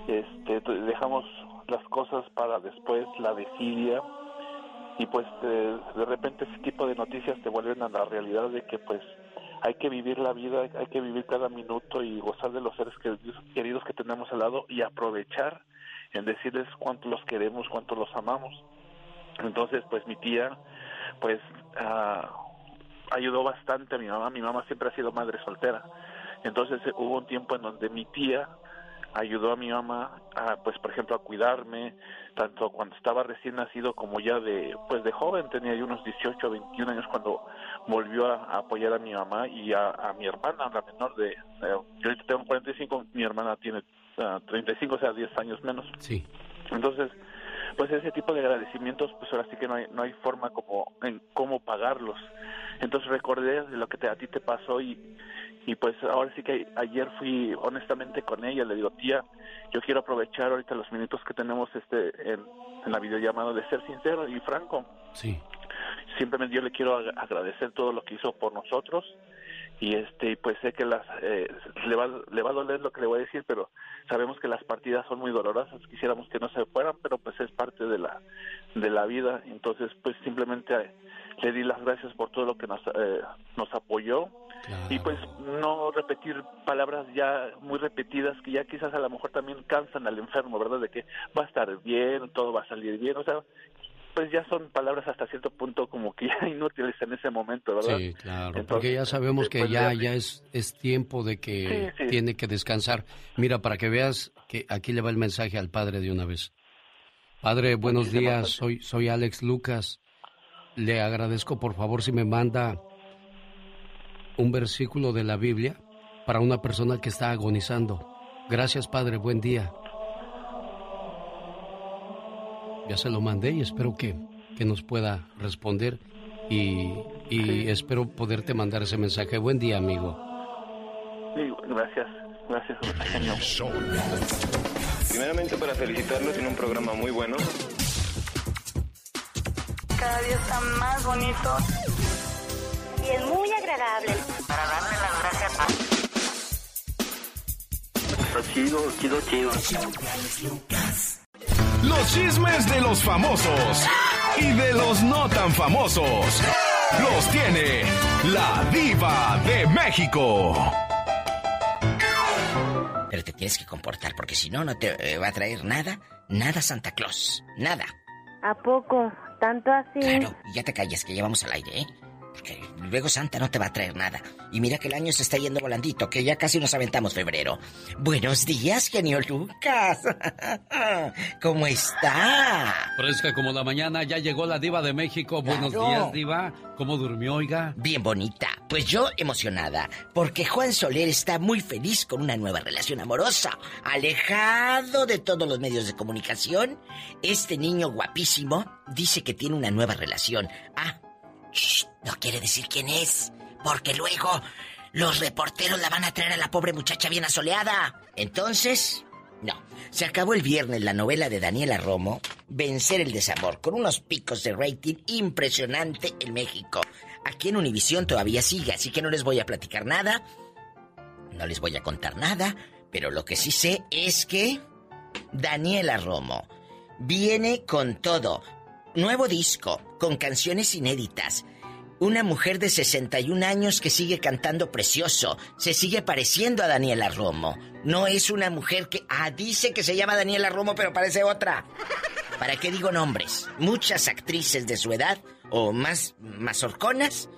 este, dejamos las cosas para después, la desidia, y pues eh, de repente ese tipo de noticias te vuelven a la realidad de que pues hay que vivir la vida, hay que vivir cada minuto y gozar de los seres queridos, que tenemos al lado y aprovechar en decirles cuánto los queremos, cuánto los amamos. Entonces, pues mi tía, pues ah, ayudó bastante a mi mamá. Mi mamá siempre ha sido madre soltera. Entonces hubo un tiempo en donde mi tía ayudó a mi mamá, a, pues por ejemplo, a cuidarme, tanto cuando estaba recién nacido como ya de, pues de joven, tenía yo unos 18 o 21 años cuando volvió a, a apoyar a mi mamá y a, a mi hermana, la menor de, eh, yo ahorita tengo 45, mi hermana tiene ah, 35, o sea, 10 años menos. Sí. Entonces, pues ese tipo de agradecimientos, pues ahora sí que no hay, no hay forma como en cómo pagarlos. Entonces recordé de lo que te- a ti te pasó y, y pues ahora sí que ayer fui honestamente con ella, le digo, tía, yo quiero aprovechar ahorita los minutos que tenemos este en, en la videollamada de ser sincero y franco. Sí. Simplemente yo le quiero ag- agradecer todo lo que hizo por nosotros y este pues sé que las eh, le va le va a doler lo que le voy a decir pero sabemos que las partidas son muy dolorosas quisiéramos que no se fueran pero pues es parte de la de la vida entonces pues simplemente eh, le di las gracias por todo lo que nos eh, nos apoyó y pues no repetir palabras ya muy repetidas que ya quizás a lo mejor también cansan al enfermo verdad de que va a estar bien todo va a salir bien o sea pues ya son palabras hasta cierto punto como que ya inútiles en ese momento, ¿verdad? Sí, claro, Entonces, porque ya sabemos que pues, ya, ya- es, es tiempo de que Sí, sí. tiene que descansar. Mira, para que veas que aquí le va el mensaje al padre de una vez. Padre, buenos días, soy, soy Alex Lucas. Le agradezco, por favor, si me manda un versículo de la Biblia para una persona que está agonizando. Gracias, Padre, buen día. Ya se lo mandé y espero que, que nos pueda responder. y, y espero poderte mandar ese mensaje. Buen día, amigo. Sí, gracias, gracias, genio. Primeramente para felicitarlo, tiene un programa muy bueno. Cada día está más bonito. Y es muy agradable. Para darle las gracias a... Está chido, chido, chido. Los chismes de los famosos y de los no tan famosos los tiene la diva de México. Pero te tienes que comportar porque si no, no te eh, va a traer nada, nada Santa Claus, nada. ¿A poco? ¿Tanto así? Claro, y ya te calles que ya vamos al aire, ¿eh? Porque luego Santa no te va a traer nada. Y mira que el año se está yendo volandito, que ya casi nos aventamos febrero. Buenos días, genio Lucas. ¿Cómo está? Fresca como la mañana, ya llegó la diva de México. Buenos días, diva. ¿Cómo durmió, oiga? Bien bonita. Pues yo emocionada, porque Juan Soler está muy feliz con una nueva relación amorosa. Alejado de todos los medios de comunicación, este niño guapísimo dice que tiene una nueva relación. Ah, shh, no quiere decir quién es, porque luego los reporteros la van a traer a la pobre muchacha bien asoleada. Entonces, no. Se acabó el viernes la novela de Daniela Romo, Vencer el desamor, con unos picos de rating impresionante en México. Aquí en Univisión todavía sigue, así que no les voy a platicar nada. No les voy a contar nada, pero lo que sí sé es que Daniela Romo viene con todo. Nuevo disco, con canciones inéditas. Una mujer de 61 años que sigue cantando precioso. Se sigue pareciendo a Daniela Romo. No es una mujer que... Ah, dice que se llama Daniela Romo, pero parece otra. ¿Para qué digo nombres? Muchas actrices de su edad, o más mazorconas,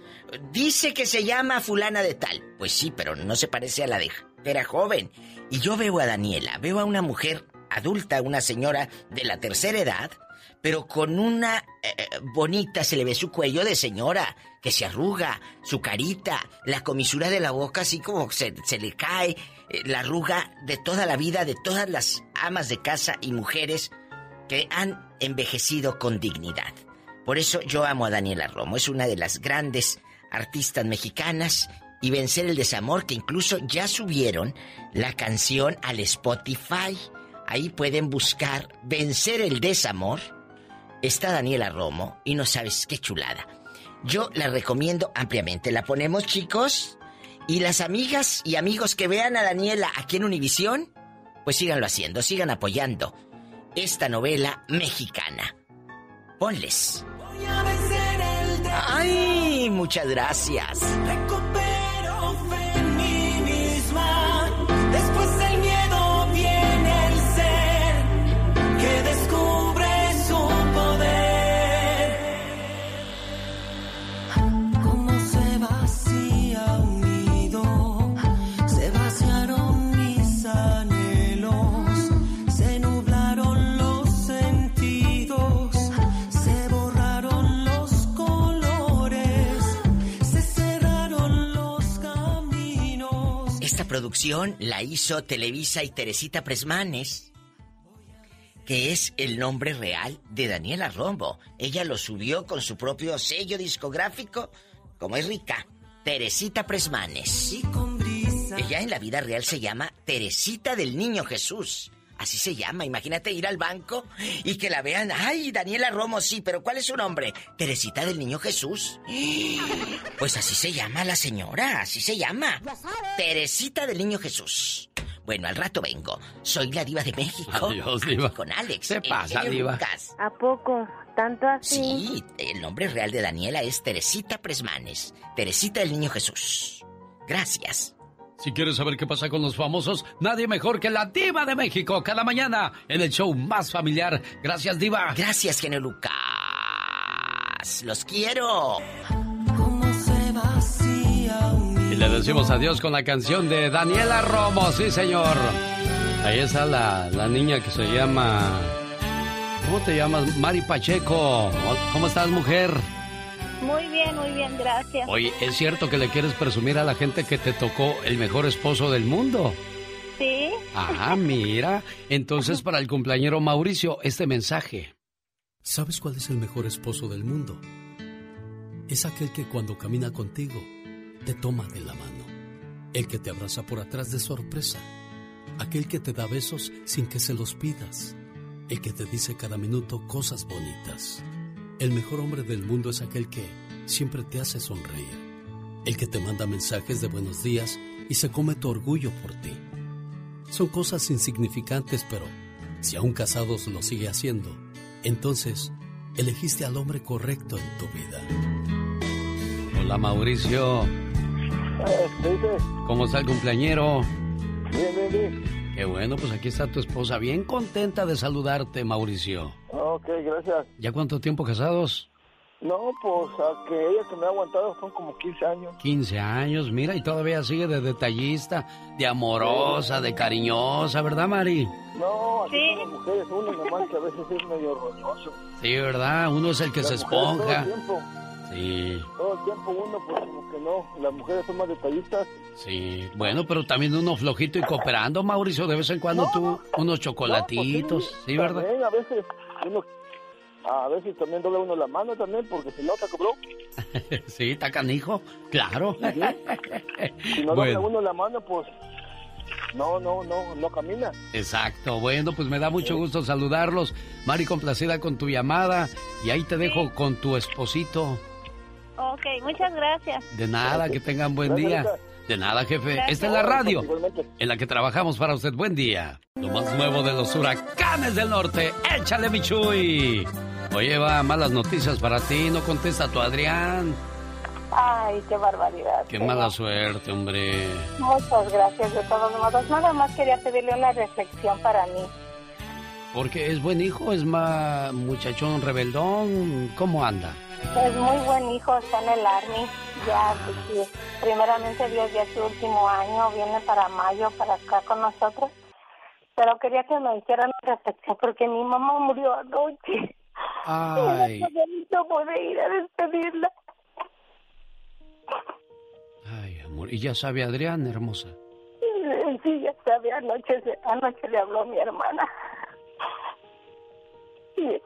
dice que se llama fulana de tal. Pues sí, pero no se parece a la de... Era joven. Y yo veo a Daniela, veo a una mujer adulta, una señora de la tercera edad, pero con una eh, eh, bonita, se le ve su cuello de señora, que se arruga, su carita, la comisura de la boca así como se, se le cae, eh, la arruga de toda la vida de todas las amas de casa y mujeres que han envejecido con dignidad. Por eso yo amo a Daniela Romo, es una de las grandes artistas mexicanas y vencer el desamor que incluso ya subieron la canción al Spotify. Ahí pueden buscar Vencer el desamor. Está Daniela Romo y no sabes qué chulada. Yo la recomiendo ampliamente. La ponemos, chicos. Y las amigas y amigos que vean a Daniela aquí en Univisión, pues síganlo haciendo, sigan apoyando esta novela mexicana. Ponles. Ay, muchas gracias. Producción la hizo Televisa y Teresita Presmanes, que es el nombre real de Daniela Rombo. Ella lo subió con su propio sello discográfico, como es rica, Teresita Presmanes. Ella en la vida real se llama Teresita del Niño Jesús. Así se llama. Imagínate ir al banco y que la vean. Ay, Daniela Romo, sí, pero ¿cuál es su nombre? Teresita del Niño Jesús. Pues así se llama la señora, así se llama. Teresita del Niño Jesús. Bueno, al rato vengo. Soy la diva de México. Adiós, diva. Con Alex. ¿Qué el pasa, diva? Lucas. ¿A poco? ¿Tanto así? Sí, el nombre real de Daniela es Teresita Presmanes. Teresita del Niño Jesús. Gracias. Si quieres saber qué pasa con los famosos, nadie mejor que la diva de México cada mañana en el show más familiar. Gracias, diva. Gracias, genio Lucas. Los quiero. se vacía un Y le decimos adiós con la canción de Daniela Romo, sí señor. Ahí está la, la niña que se llama... ¿Cómo te llamas? Mari Pacheco. ¿Cómo estás, mujer? Muy bien, muy bien, gracias. Oye, ¿es cierto que le quieres presumir a la gente que te tocó el mejor esposo del mundo? Sí. Ah, mira. Entonces, para el cumpleañero Mauricio, este mensaje. ¿Sabes cuál es el mejor esposo del mundo? es aquel que cuando camina contigo te toma de la mano, el que te abraza por atrás de sorpresa, aquel que te da besos sin que se los pidas, el que te dice cada minuto cosas bonitas. El mejor hombre del mundo es aquel que siempre te hace sonreír, el que te manda mensajes de buenos días y se come tu orgullo por ti. Son cosas insignificantes, pero si aún casados lo sigue haciendo, entonces elegiste al hombre correcto en tu vida. Hola Mauricio. ¿Cómo está el cumpleañero? Bien, bien, bien. Qué bueno, pues aquí está tu esposa, bien contenta de saludarte, Mauricio. Ok, gracias. ¿Ya cuánto tiempo casados? No, pues a que ella que me ha aguantado son como 15 años. 15 años, mira, y todavía sigue de detallista, de amorosa, de cariñosa, ¿verdad, Mari? No, así son las mujeres, uno nomás que a veces es medio roñoso. Sí, ¿verdad? Uno es el que Las se esponja. Sí, todo el tiempo uno pues como que no, las mujeres son más detallistas. sí. Bueno, pero también uno flojito y cooperando, Mauricio, de vez en cuando tú, unos chocolatitos, sí, ¿verdad? También a veces uno, a veces también dobla uno la mano también porque se nota, cobró. Sí, está canijo, claro. Si no dobla Bueno. uno la mano, pues no, no, no, no camina. Exacto, bueno, pues me da mucho gusto saludarlos. Mari, complacida con tu llamada. Y ahí te dejo con tu esposito. Ok, muchas gracias. De nada, que tengan buen Gracias, día. De nada, jefe. Gracias. Esta es la radio en la que trabajamos para usted. Buen día. Lo más nuevo de los huracanes del norte. Échale, Michuy. Oye, va, malas noticias para ti. No contesta tu Adrián. Ay, qué barbaridad. Qué mala suerte, hombre. Muchas gracias de todos modos. Nada más quería pedirle una reflexión para mí. Porque es buen hijo, es más muchachón rebeldón. ¿Cómo anda? Es muy buen hijo, está en el Army. Ya, pues, primeramente Dios ya es su último año, viene para mayo para acá con nosotros. Pero quería que me hicieran reflexión porque mi mamá murió anoche. Ay. Y no pude- ir a despedirla. Ay, amor. Y ya sabe Adrián, hermosa. Sí, ya sabe, anoche, anoche le habló mi hermana. Y,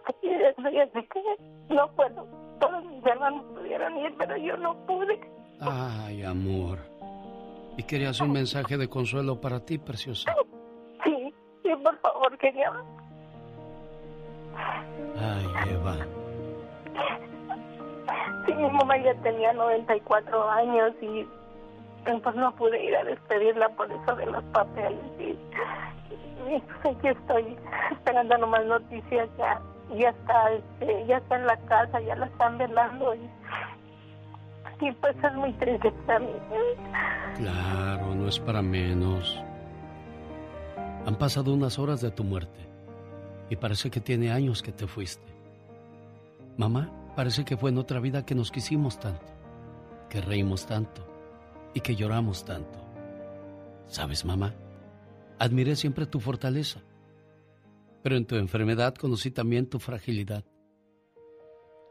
sé que no puedo. Todos mis hermanos pudieron ir, pero yo no pude. Ay, amor. Y querías un mensaje de consuelo para ti, preciosa. Sí, sí, por favor, quería. Ay, Eva. Sí, mi mamá ya tenía 94 años y pues no pude ir a despedirla por eso de los papeles. Y, aquí estoy esperando nomás noticias. Ya, ya está, este, ya está en la casa, ya la están velando. Y, y pues es muy triste para mí. Claro, no es para menos. Han pasado unas horas de tu muerte y parece que tiene años que te fuiste. Mamá, parece que fue en otra vida que nos quisimos tanto, que reímos tanto y que lloramos tanto. ¿Sabes, mamá? Admiré siempre tu fortaleza, pero en tu enfermedad conocí también tu fragilidad.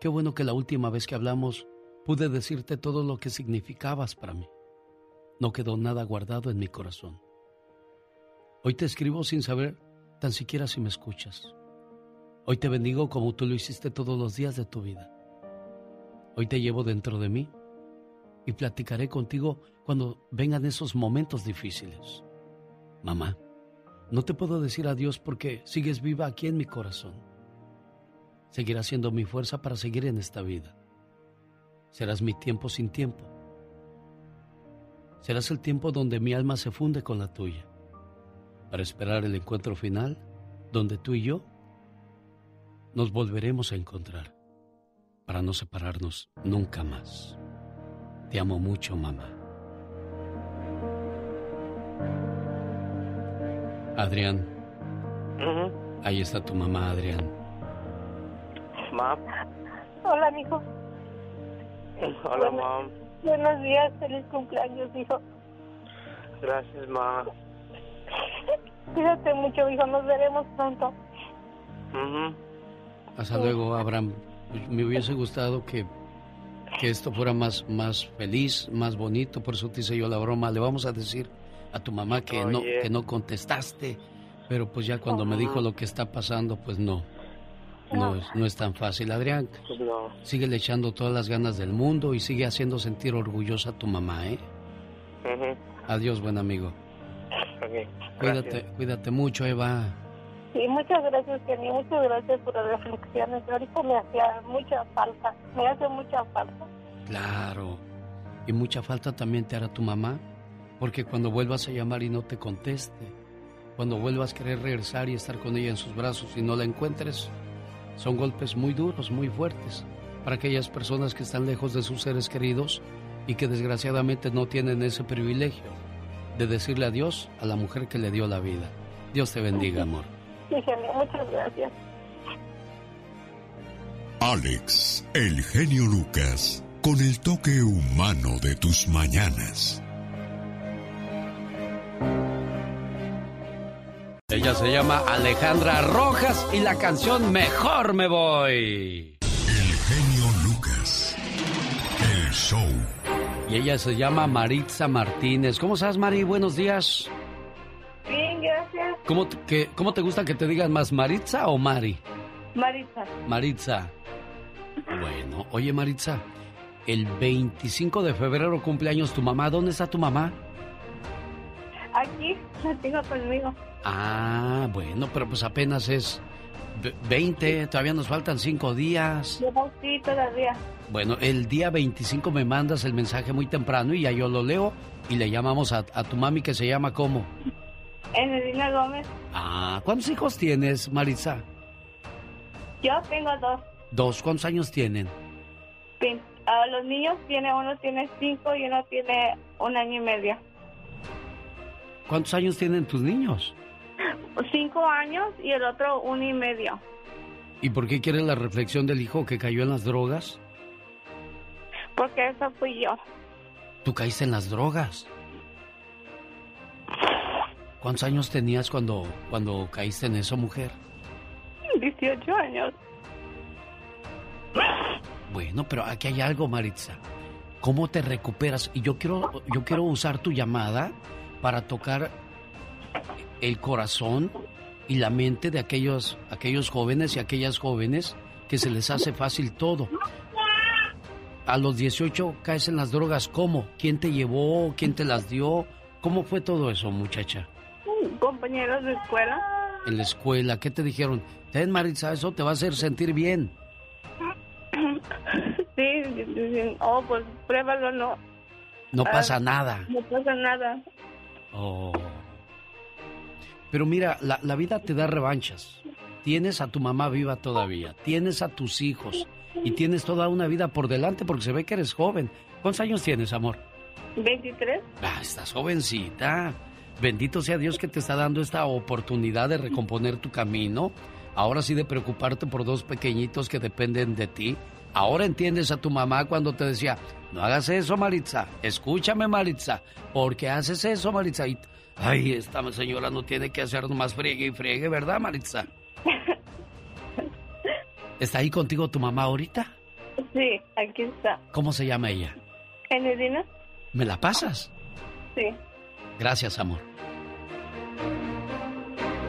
Qué bueno que la última vez que hablamos pude decirte todo lo que significabas para mí. No quedó nada guardado en mi corazón. Hoy te escribo sin saber tan siquiera si me escuchas. Hoy te bendigo como tú lo hiciste todos los días de tu vida. Hoy te llevo dentro de mí y platicaré contigo cuando vengan esos momentos difíciles. Mamá, no te puedo decir adiós porque sigues viva aquí en mi corazón. Seguirás siendo mi fuerza para seguir en esta vida. Serás mi tiempo sin tiempo. Serás el tiempo donde mi alma se funde con la tuya, para esperar el encuentro final donde tú y yo nos volveremos a encontrar, para no separarnos nunca más. Te amo mucho, mamá. Adrián, ahí está tu mamá, Adrián. Mam, Hola, mijo. hola, Bueno. mam. Buenos días, feliz cumpleaños, hijo. Gracias, mam. Cuídate mucho, hijo, nos veremos pronto. Hasta luego, Abraham. Me hubiese gustado que, que esto fuera más, más feliz, más bonito. Por eso te hice yo la broma. Le vamos a decir a tu mamá que, no, que no contestaste. Pero pues ya cuando me dijo lo que está pasando, pues no. No es, no es tan fácil, Adrián. No. Sigue le echando todas las ganas del mundo y sigue haciendo sentir orgullosa a tu mamá, ¿eh? Adiós, buen amigo. Ok, Cuídate, cuídate mucho, Eva. Sí, muchas gracias, Kenny. Muchas gracias por las reflexiones. Ahorita me hacía mucha falta. Me hace mucha falta. Claro. Y mucha falta también te hará tu mamá, porque cuando vuelvas a llamar y no te conteste, cuando vuelvas a querer regresar y estar con ella en sus brazos y no la encuentres, son golpes muy duros, muy fuertes para aquellas personas que están lejos de sus seres queridos y que desgraciadamente no tienen ese privilegio de decirle adiós a la mujer que le dio la vida. Dios te bendiga, amor. Sí, muchas gracias. Alex, el genio Lucas, con el toque humano de tus mañanas. Ella se llama Alejandra Rojas y la canción Mejor me voy. El genio Lucas, el show. Y ella se llama Maritza Martínez. ¿Cómo estás, Mari? Buenos días. Bien, gracias. ¿Cómo te, que- cómo te gusta que te digan más Maritza o Mari? Marisa. Maritza. Bueno, oye, Maritza, el 25 de febrero cumpleaños tu mamá. ¿Dónde está tu mamá? Aquí la tengo conmigo. Ah, bueno, pero pues apenas es ve- 20, todavía nos faltan 5 días. Yo sí, todavía. Bueno, el día 25 me mandas el mensaje muy temprano y ya yo lo leo y le llamamos a, a tu mami que se llama ¿cómo? Enedina Gómez. Ah, ¿cuántos hijos tienes, Maritza? Yo tengo dos. Dos, ¿cuántos años tienen? Los niños tiene uno tiene cinco y uno tiene un año y medio. ¿Cuántos años tienen tus niños? Cinco años y el otro uno y medio. ¿Y por qué quieres la reflexión del hijo que cayó en las drogas? Porque eso fui yo. Tú caíste en las drogas. ¿Cuántos años tenías cuando, cuando caíste en eso, mujer? 18 años. Bueno, pero aquí hay algo, Maritza. ¿Cómo te recuperas? Y yo quiero, yo quiero usar tu llamada para tocar el corazón y la mente de aquellos, aquellos jóvenes y aquellas jóvenes que se les hace fácil todo. A los 18 caes en las drogas, ¿cómo? ¿Quién te llevó? ¿Quién te las dio? ¿Cómo fue todo eso, muchacha? Compañeros de escuela. En la escuela, ¿qué te dijeron? Ten, Maritza, eso te va a hacer sentir bien. Sí, dicen, oh, pues pruébalo, no. No Ah, pasa nada. No pasa nada. Oh. Pero mira, la, la vida te da revanchas. Tienes a tu mamá viva todavía, tienes a tus hijos y tienes toda una vida por delante porque se ve que eres joven. ¿Cuántos años tienes, amor? 23. Ah, estás jovencita. Bendito sea Dios que te está dando esta oportunidad de recomponer tu camino. Ahora sí de preocuparte por dos pequeñitos que dependen de ti. Ahora entiendes a tu mamá cuando te decía, no hagas eso, Maritza. Escúchame, Maritza. porque haces eso, Maritza? Y, ay, esta señora no tiene que hacer más friegue y friegue, ¿verdad, Maritza? ¿Está ahí contigo tu mamá ahorita? Sí, aquí está. ¿Cómo se llama ella? Enedina. ¿Me la pasas? Sí. Gracias, amor.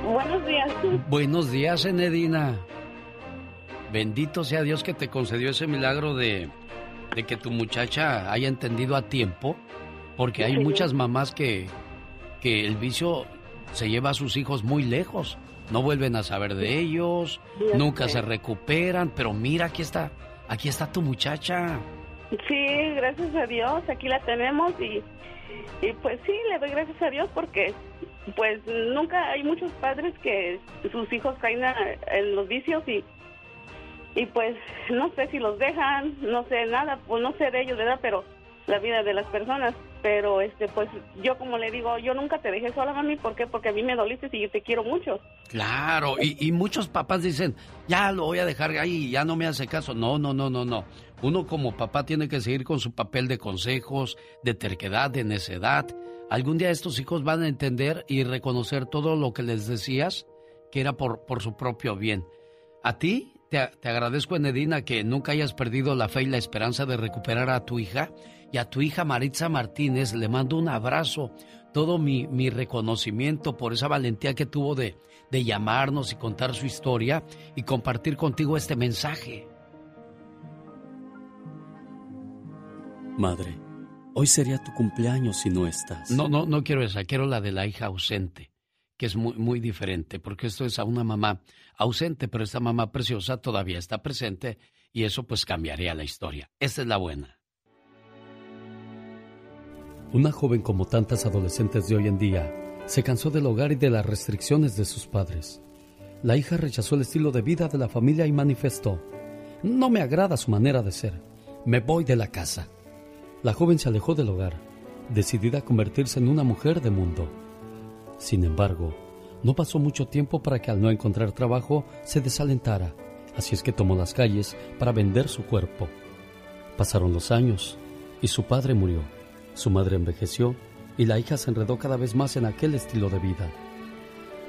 Buenos días. Buenos días, Enedina. Bendito sea Dios que te concedió ese milagro de, de que tu muchacha haya entendido a tiempo, porque hay muchas mamás que, que el vicio se lleva a sus hijos muy lejos. No vuelven a saber de ellos, nunca sé. se recuperan, pero mira, aquí está, aquí está tu muchacha. Sí, gracias a Dios, aquí la tenemos y, y pues sí, le doy gracias a Dios porque pues nunca hay muchos padres que sus hijos caen a- en los vicios y y pues no sé si los dejan, no sé nada, pues no sé de ellos, ¿verdad? Pero la vida de las personas, pero este pues yo como le digo, yo nunca te dejé sola, mami, ¿por qué? Porque a mí me doliste y yo te quiero mucho. Claro, y, muchos papás dicen, ya lo voy a dejar ahí, ya no me hace caso. No, no, no, no, no. Uno como papá tiene que seguir con su papel de consejos, de terquedad, de necedad. Algún día estos hijos van a entender y reconocer todo lo que les decías, que era por, por su propio bien. A ti te, te agradezco, Enedina, que nunca hayas perdido la fe y la esperanza de recuperar a tu hija Y a tu hija Maritza Martínez le mando un abrazo, todo mi, mi reconocimiento por esa valentía que tuvo de, de llamarnos y contar su historia y compartir contigo este mensaje. Madre, hoy sería tu cumpleaños si no estás. No, no, no quiero esa, quiero la de la hija ausente, que es muy, muy diferente, porque esto es a una mamá ausente, pero esta mamá preciosa todavía está presente y eso pues cambiaría la historia. Esta es la buena. Una joven como tantas adolescentes de hoy en día se cansó del hogar y de las restricciones de sus padres. La hija rechazó el estilo de vida de la familia y manifestó, no me agrada su manera de ser, me voy de la casa. La joven se alejó del hogar, decidida a convertirse en una mujer de mundo. Sin embargo, no pasó mucho tiempo para que al no encontrar trabajo se desalentara, así es que tomó las calles para vender su cuerpo. Pasaron los años y su padre murió, su madre envejeció y la hija se enredó cada vez más en aquel estilo de vida.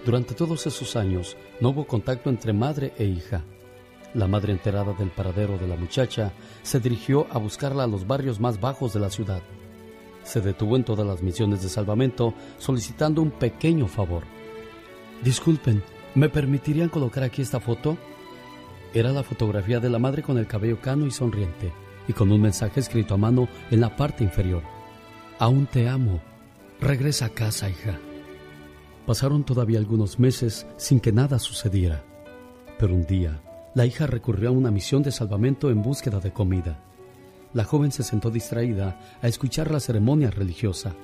Durante todos esos años no hubo contacto entre madre e hija. La madre enterada del paradero de la muchacha se dirigió a buscarla a los barrios más bajos de la ciudad. Se detuvo en todas las misiones de salvamento solicitando un pequeño favor. Disculpen, ¿me permitirían colocar aquí esta foto? Era la fotografía de la madre con el cabello cano y sonriente, y con un mensaje escrito a mano en la parte inferior. Aún te amo. Regresa a casa, hija. Pasaron todavía algunos meses sin que nada sucediera. Pero un día, la hija recurrió a una misión de salvamento en búsqueda de comida. La joven se sentó distraída a escuchar la ceremonia religiosa.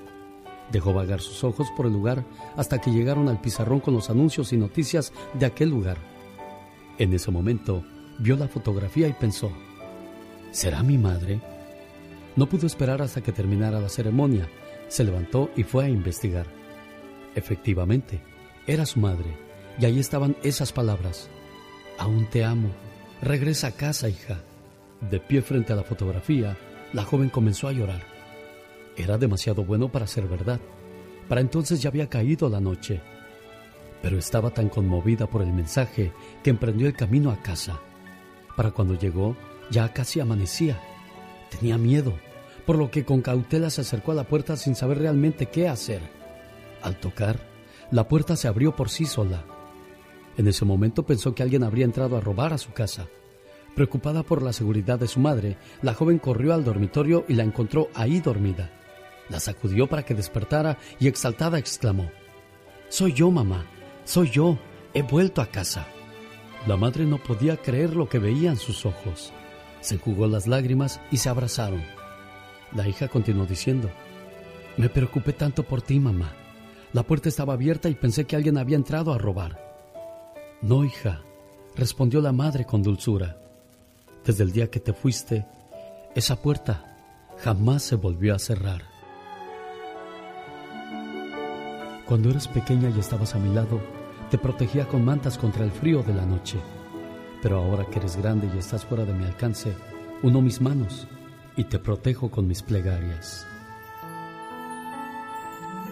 Dejó vagar sus ojos por el lugar hasta que llegaron al pizarrón con los anuncios y noticias de aquel lugar. En ese momento, vio la fotografía y pensó, ¿será mi madre? No pudo esperar hasta que terminara la ceremonia. Se levantó y fue a investigar. Efectivamente, era su madre, y ahí estaban esas palabras. Aún te amo. Regresa a casa, hija. De pie frente a la fotografía, la joven comenzó a llorar. Era demasiado bueno para ser verdad. Para entonces ya había caído la noche. Pero estaba tan conmovida por el mensaje que emprendió el camino a casa. Para cuando llegó, ya casi amanecía. Tenía miedo, por lo que con cautela se acercó a la puerta sin saber realmente qué hacer. Al tocar, la puerta se abrió por sí sola. En ese momento pensó que alguien habría entrado a robar a su casa. Preocupada por la seguridad de su madre, la joven corrió al dormitorio y la encontró ahí dormida. La sacudió para que despertara y exaltada exclamó, Soy yo, mamá, soy yo, he vuelto a casa. La madre no podía creer lo que veía en sus ojos. Se jugó las lágrimas y se abrazaron. La hija continuó diciendo, Me preocupé tanto por ti, mamá. La puerta estaba abierta y pensé que alguien había entrado a robar. No, hija, respondió la madre con dulzura. Desde el día que te fuiste, esa puerta jamás se volvió a cerrar. Cuando eras pequeña y estabas a mi lado, te protegía con mantas contra el frío de la noche. Pero ahora que eres grande y estás fuera de mi alcance, uno mis manos y te protejo con mis plegarias.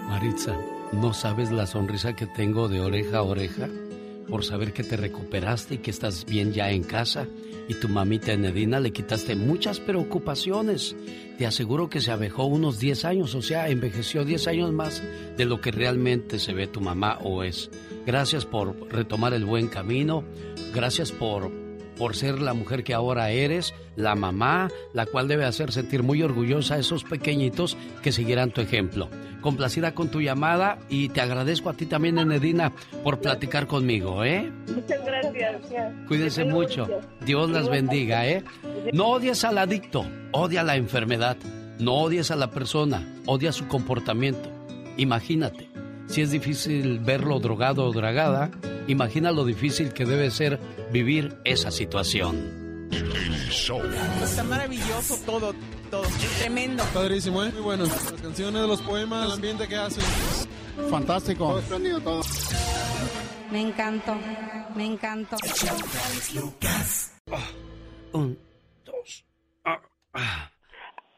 Maritza, ¿no sabes la sonrisa que tengo de oreja a oreja? Por saber que te recuperaste y que estás bien ya en casa. Y tu mamita Enedina le quitaste muchas preocupaciones. Te aseguro que se abejó unos 10 años, o sea, envejeció 10 años más de lo que realmente se ve tu mamá o es. Gracias por retomar el buen camino. Gracias por, por ser la mujer que ahora eres, la mamá, la cual debe hacer sentir muy orgullosa a esos pequeñitos que siguieran tu ejemplo. Complacida con tu llamada y te agradezco a ti también, Enedina, por platicar conmigo, ¿eh? Muchas gracias. Cuídense mucho. Dios las bendiga, ¿eh? No odies al adicto, odia la enfermedad. No odies a la persona, odia su comportamiento. Imagínate, si es difícil verlo drogado o dragada, imagina lo difícil que debe ser vivir esa situación. Está maravilloso todo, todo. Tremendo. Padrísimo, ¿eh? Muy bueno. Las canciones, los poemas, el ambiente que hacen. Fantástico. Todo todo. Me encantó, me encantó. Un, dos. ah, ah.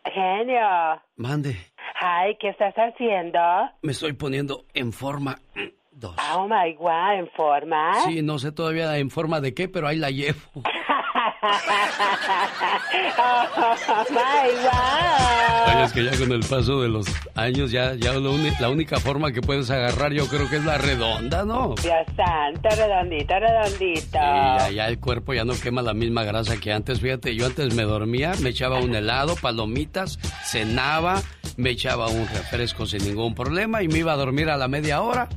Genio. Mande, Ay, ¿qué estás haciendo? me estoy poniendo en forma. mm, Dos. Oh my God, ¿en forma? Sí, no sé todavía en forma de qué, pero ahí la llevo. Oh, my God. Ay, es que ya con el paso de los años, ya, ya uni- la única forma que puedes agarrar yo creo que es la redonda, ¿no? Dios santo, redondito, redondito. Y ya, ya el cuerpo ya no quema la misma grasa que antes. Fíjate, yo antes me dormía, me echaba un helado, palomitas, cenaba, me echaba un refresco sin ningún problema y me iba a dormir a la media hora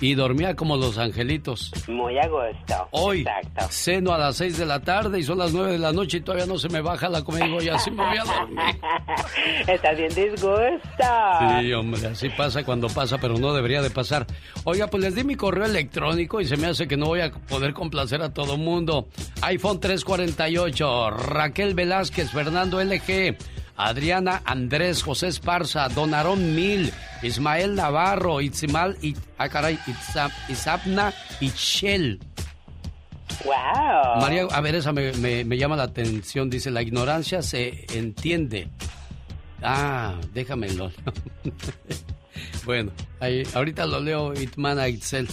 y dormía como los angelitos. Muy a gusto. Hoy Exacto. ceno a las 6 de la tarde y son las 9 de la noche y todavía no se me baja la comida. Digo, ya sí me voy a dormir. Estás bien disgusto. Sí, hombre, así pasa cuando pasa, pero no debería de pasar. Oiga, pues les di mi correo electrónico y se me hace que no voy a poder complacer a todo mundo. iPhone 348, Raquel Velázquez, Fernando LG, Adriana Andrés, José Esparza, Don Aarón Mil, Ismael Navarro, Itzimal, It, ah, caray. Wow. María, a ver, esa me, me- me llama la atención. Dice, la ignorancia se entiende. Ah, déjamelo. bueno, ahí, ahorita lo leo Itmana Itzel.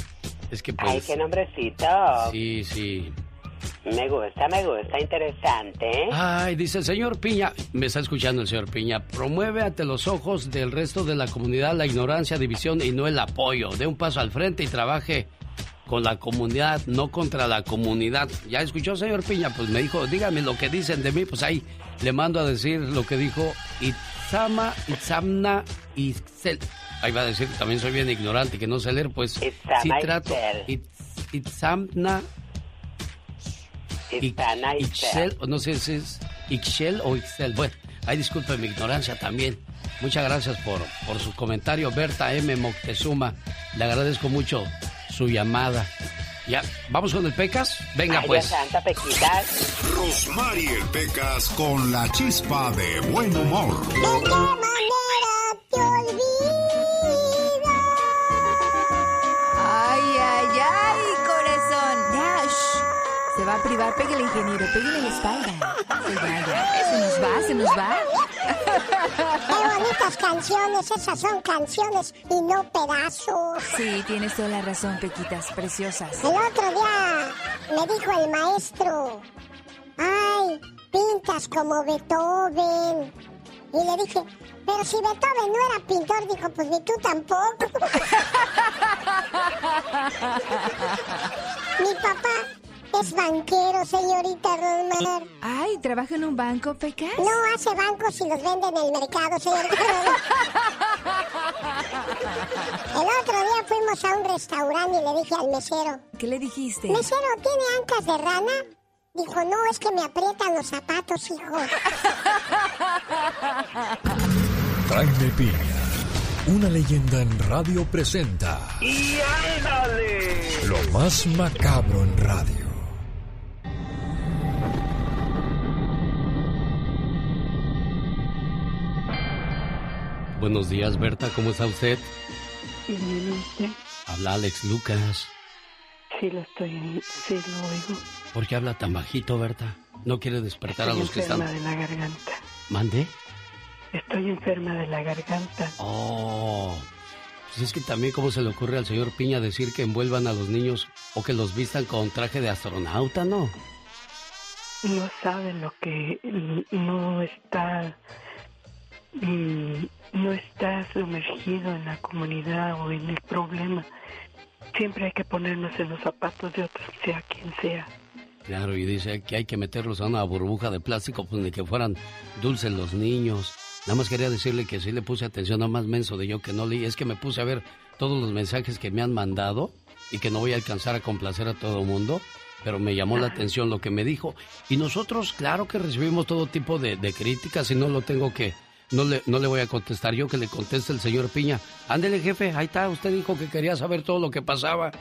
Es que Ay, pues... qué nombrecito. Sí, sí. Me gusta, me gusta, interesante. Ay, dice el señor Piña, me está escuchando el señor Piña, promueve ante los ojos del resto de la comunidad la ignorancia, división y no el apoyo. Dé un paso al frente y trabaje con la comunidad, no contra la comunidad. ¿Ya escuchó, señor Piña? Pues me dijo, dígame lo que dicen de mí, pues ahí le mando a decir lo que dijo Itzama, Itzamna, Itzel. Ahí va a decir también soy bien ignorante, que no sé leer, pues sí trato. Itzel. Itz- Itzamna, Itzana, Ixchel, o no sé si es Ixchel o Ixchel. Bueno, ay, disculpe mi ignorancia también. Muchas gracias por, por su comentario, Berta M. Moctezuma. Le agradezco mucho su llamada. Ya, ¿vamos con el Pecas? Venga, Ay, pues. Dios santo, Pequitas. Rosmarie Pecas con la chispa de buen humor. ¿De qué manera te olvido? Ay, ay, ay. Se va a privar, pégale, ingeniero, pégale la espalda. Ya. Se nos va, se nos va. Qué bonitas canciones, esas son canciones y no pedazos. Sí, tienes toda la razón, Pequitas, preciosas. El otro día me dijo el maestro, ay, pintas como Beethoven. Y le dije, pero si Beethoven no era pintor, dijo, pues ni tú tampoco. Mi papá es banquero, señorita Rosmar. Ay, ¿trabaja en un banco, Pecas? No hace bancos y los vende en el mercado, señorita Rosmar. El otro día fuimos a un restaurante y le dije al mesero, ¿Qué le dijiste? Mesero, ¿tiene ancas de rana? Dijo, no, es que me aprietan los zapatos, hijo. Jaime Piña, una leyenda en radio presenta ¡Y ándale! lo más macabro en radio. Buenos días, Berta, ¿cómo está usted? Bien, usted. Habla Alex Lucas. Sí, lo estoy, sí lo oigo. ¿Por qué habla tan bajito, Berta? ¿No quiere despertar a Estoy los que enferma están... de la garganta. ¿Mande? Estoy enferma de la garganta. Oh, pues es que también cómo se le ocurre al señor Piña decir que envuelvan a los niños o que los vistan con traje de astronauta, ¿no? No sabe lo que no está, no está sumergido en la comunidad o en el problema. Siempre hay que ponernos en los zapatos de otros, sea quien sea. Claro, y dice que hay que meterlos a una burbuja de plástico, pues ni que fueran dulces los niños. Nada más quería decirle que sí le puse atención, nada más menso de yo que no leí. Es que me puse a ver todos los mensajes que me han mandado y que no voy a alcanzar a complacer a todo el mundo, pero me llamó la atención lo que me dijo. Y nosotros, claro que recibimos todo tipo de, de críticas y no lo tengo que... No le, no le voy a contestar yo, que le conteste el señor Piña. Ándele, jefe, ahí está, usted dijo que quería saber todo lo que pasaba.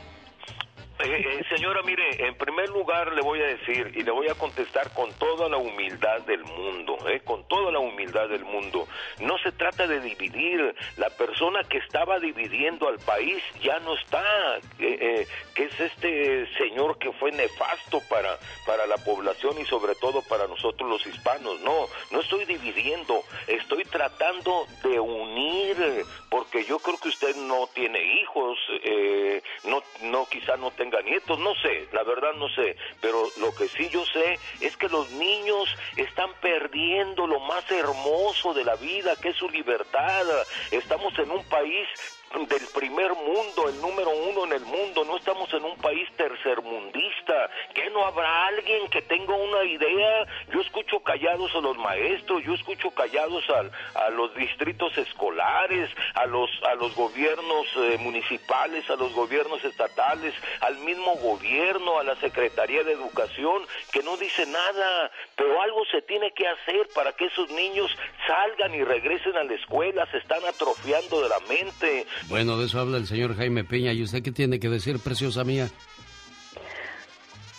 Eh, eh, señora, mire, en primer lugar le voy a decir y le voy a contestar con toda la humildad del mundo, eh, con toda la humildad del mundo. No se trata de dividir. La persona que estaba dividiendo al país ya no está, eh, eh, que es este señor que fue nefasto para, para la población y sobre todo para nosotros los hispanos. No, no estoy dividiendo, estoy tratando de unir, porque yo creo que usted no tiene hijos, eh, no, no, quizá no tenga tenga nietos, no sé, la verdad no sé, pero lo que sí yo sé es que los niños están perdiendo lo más hermoso de la vida, que es su libertad. Estamos en un país del primer mundo, el número uno en el mundo, no estamos en un país tercermundista, que no habrá alguien que tenga una idea, yo escucho callados a los maestros, yo escucho callados al- a, los distritos escolares, a los, a los gobiernos eh, municipales, a los gobiernos estatales, al mismo gobierno, a la Secretaría de Educación, que no dice nada, pero algo se tiene que hacer para que esos niños salgan y regresen a la escuela, se están atrofiando de la mente, Bueno, de eso habla el señor Jaime Peña. ¿Y usted qué tiene que decir, preciosa mía?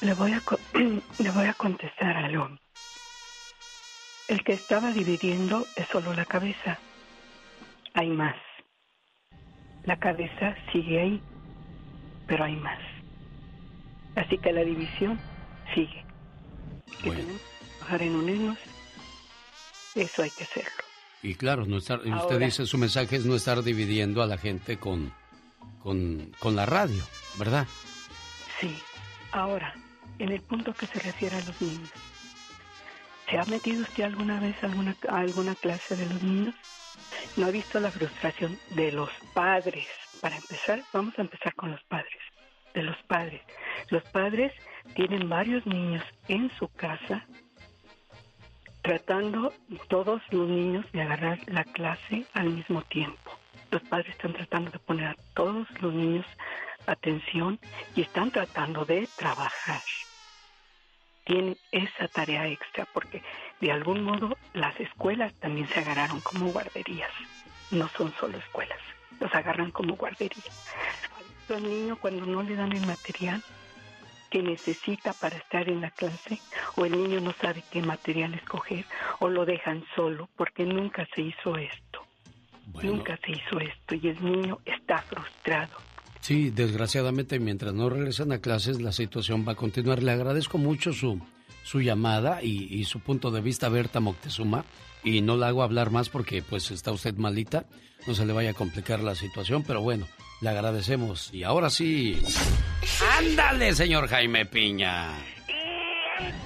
Le voy a, le voy a contestar algo. El que estaba dividiendo es solo la cabeza. Hay más. La cabeza sigue ahí, pero hay más. Así que la división sigue. Que tenemos que trabajar en unirnos. Eso hay que hacerlo. Y claro, no estar, usted dice su mensaje es no estar dividiendo a la gente con, con, con la radio, ¿verdad? Sí. Ahora, en el punto que se refiere a los niños. ¿Se ha metido usted alguna vez a alguna, a alguna clase de los niños? ¿No ha visto la frustración de los padres? Para empezar, vamos a empezar con los padres. De los padres. Los padres tienen varios niños en su casa tratando todos los niños de agarrar la clase al mismo tiempo. Los padres están tratando de poner a todos los niños atención y están tratando de trabajar. Tienen esa tarea extra porque de algún modo las escuelas también se agarraron como guarderías. No son solo escuelas, los agarran como guarderías. Al niño cuando no le dan el material que necesita para estar en la clase o el niño no sabe qué material escoger o lo dejan solo porque nunca se hizo esto. Nunca se hizo esto y el niño está frustrado. Sí, desgraciadamente mientras no regresan a clases la situación va a continuar. Le agradezco mucho su, su llamada y, y su punto de vista, Berta Moctezuma, y no la hago hablar más porque pues está usted malita, no se le vaya a complicar la situación, pero bueno, le agradecemos. Y ahora sí, ándale, señor Jaime Piña.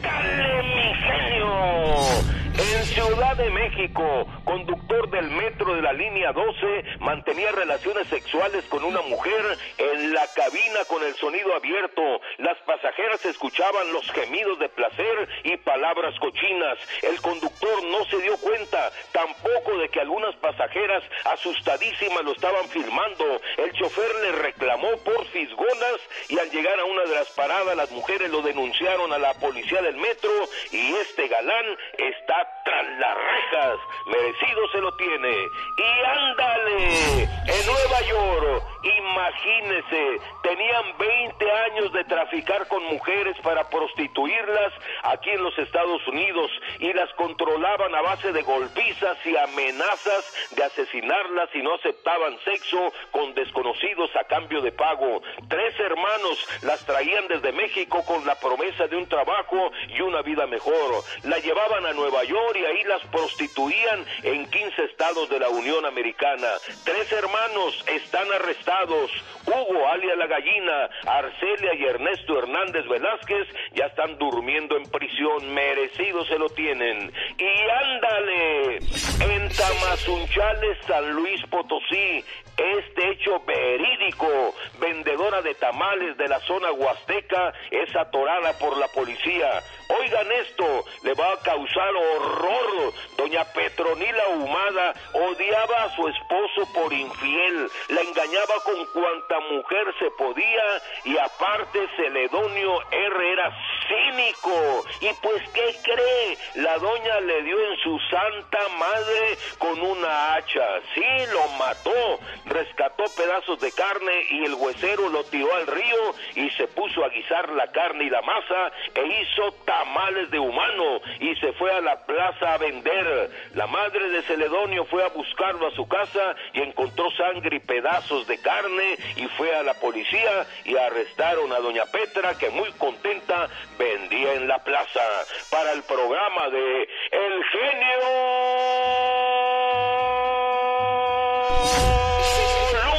¡Dale, mi genio! En Ciudad de México, conductor del metro de la línea 12 mantenía relaciones sexuales con una mujer en la cabina con el sonido abierto. Las pasajeras escuchaban los gemidos de placer y palabras cochinas. El conductor no se dio cuenta tampoco de que algunas pasajeras asustadísimas lo estaban filmando. El chofer le reclamó por fisgonas y al llegar a una de las paradas las mujeres lo denunciaron a la policía del metro y este galán está tras las rejas. Merecido se lo tiene. Y ándale, en Nueva York, imagínese, tenían 20 años de traficar con mujeres para prostituirlas aquí en los Estados Unidos y las controlaban a base de golpizas y amenazas de asesinarlas si no aceptaban sexo con desconocidos a cambio de pago. Tres hermanos las traían desde México con la promesa de un trabajo y una vida mejor. La llevaban a Nueva York y las prostituían en 15 estados de la Unión Americana. Tres hermanos están arrestados. Hugo, alias la gallina, Arcelia y Ernesto Hernández Velázquez ya están durmiendo en prisión. Merecido se lo tienen. Y ándale, en Tamazunchales, San Luis Potosí, este hecho verídico, vendedora de tamales de la zona huasteca, es atorada por la policía. Oigan esto, le va a causar horror. Doña Petronila Humada odiaba a su esposo por infiel, la engañaba con cuanta mujer se podía y aparte Celedonio R era cínico. Y pues, ¿qué cree? La doña le dio en su santa madre con una hacha. Sí, lo mató rescató pedazos de carne y el huesero lo tiró al río y se puso a guisar la carne y la masa e hizo tamales de humano y se fue a la plaza a vender. La madre de Celedonio fue a buscarlo a su casa y encontró sangre y pedazos de carne y fue a la policía y arrestaron a doña Petra que muy contenta vendía en la plaza para el programa de El genio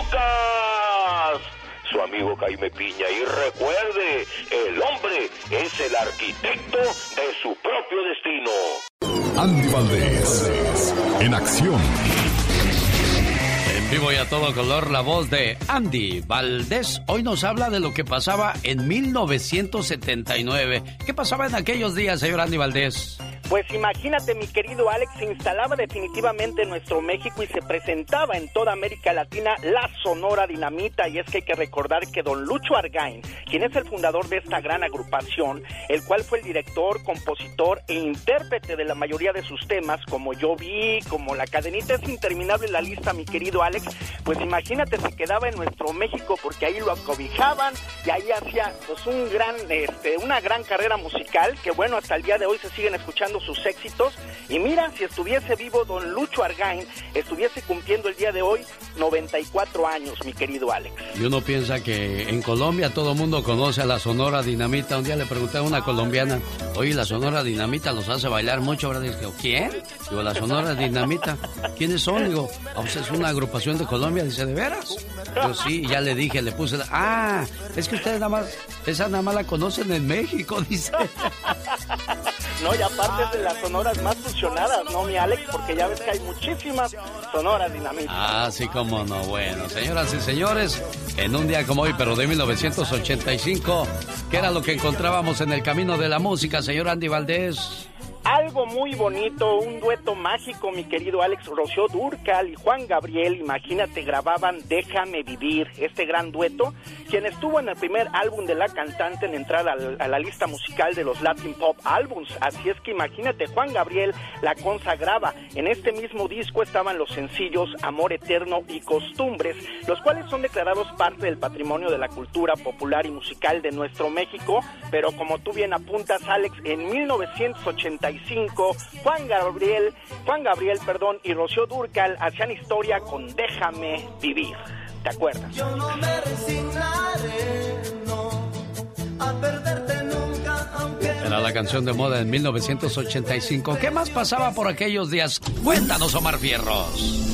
Lucas, su amigo Jaime Piña. Y recuerde, el hombre es el arquitecto de su propio destino. Andy Valdés, en acción. En vivo y a todo color, la voz de Andy Valdés hoy nos habla de lo que pasaba en 1979. ¿Qué pasaba en aquellos días, señor Andy Valdés? Pues imagínate, mi querido Alex, se instalaba definitivamente en nuestro México y se presentaba en toda América Latina la Sonora Dinamita. Y es que hay que recordar que don Lucho Argain, quien es el fundador de esta gran agrupación, el cual fue el director, compositor e intérprete de la mayoría de sus temas, como Yo Vi, como La Cadenita, es interminable la lista, mi querido Alex. Pues imagínate, se quedaba en nuestro México porque ahí lo acobijaban y ahí hacía pues un gran, este, una gran carrera musical que bueno, hasta el día de hoy se siguen escuchando sus éxitos. Y mira, si estuviese vivo don Lucho Argain, estuviese cumpliendo el día de hoy 94 años, mi querido Alex. Y uno piensa que en Colombia todo el mundo conoce a la Sonora Dinamita. Un día le pregunté a una colombiana, oye, la Sonora Dinamita los hace bailar mucho, ¿verdad? Digo, ¿quién? Digo, la Sonora Dinamita. ¿Quiénes son? Digo, "Ah, pues es una agrupación de Colombia. Dice, ¿de veras? Yo sí, ya le dije, le puse, la- ah, es que ustedes nada más, esa nada más la conocen en México, dice. No, y aparte es de las sonoras más fusionadas, ¿no, mi Alex? Porque ya ves que hay muchísimas sonoras dinamitas. Ah, sí, cómo no. Bueno, señoras y señores, en un día como hoy, pero de 1985, ¿qué era lo que encontrábamos en el camino de la música, señor Andy Valdés? Algo muy bonito, un dueto mágico, mi querido Alex Rocío Durcal y Juan Gabriel, imagínate, grababan Déjame Vivir, este gran dueto, quien estuvo en el primer álbum de la cantante en entrar a la lista musical de los Latin Pop Albums. Así es que imagínate, Juan Gabriel la consagraba. En este mismo disco estaban los sencillos Amor Eterno y Costumbres, los cuales son declarados parte del patrimonio de la cultura popular y musical de nuestro México, pero como tú bien apuntas, Alex, en 1985 Juan Gabriel, Juan Gabriel, perdón, y Rocío Durcal hacían historia con Déjame vivir. ¿Te acuerdas? Era la canción de moda en 1985. ¿Qué más pasaba por aquellos días? Cuéntanos, Omar Fierros.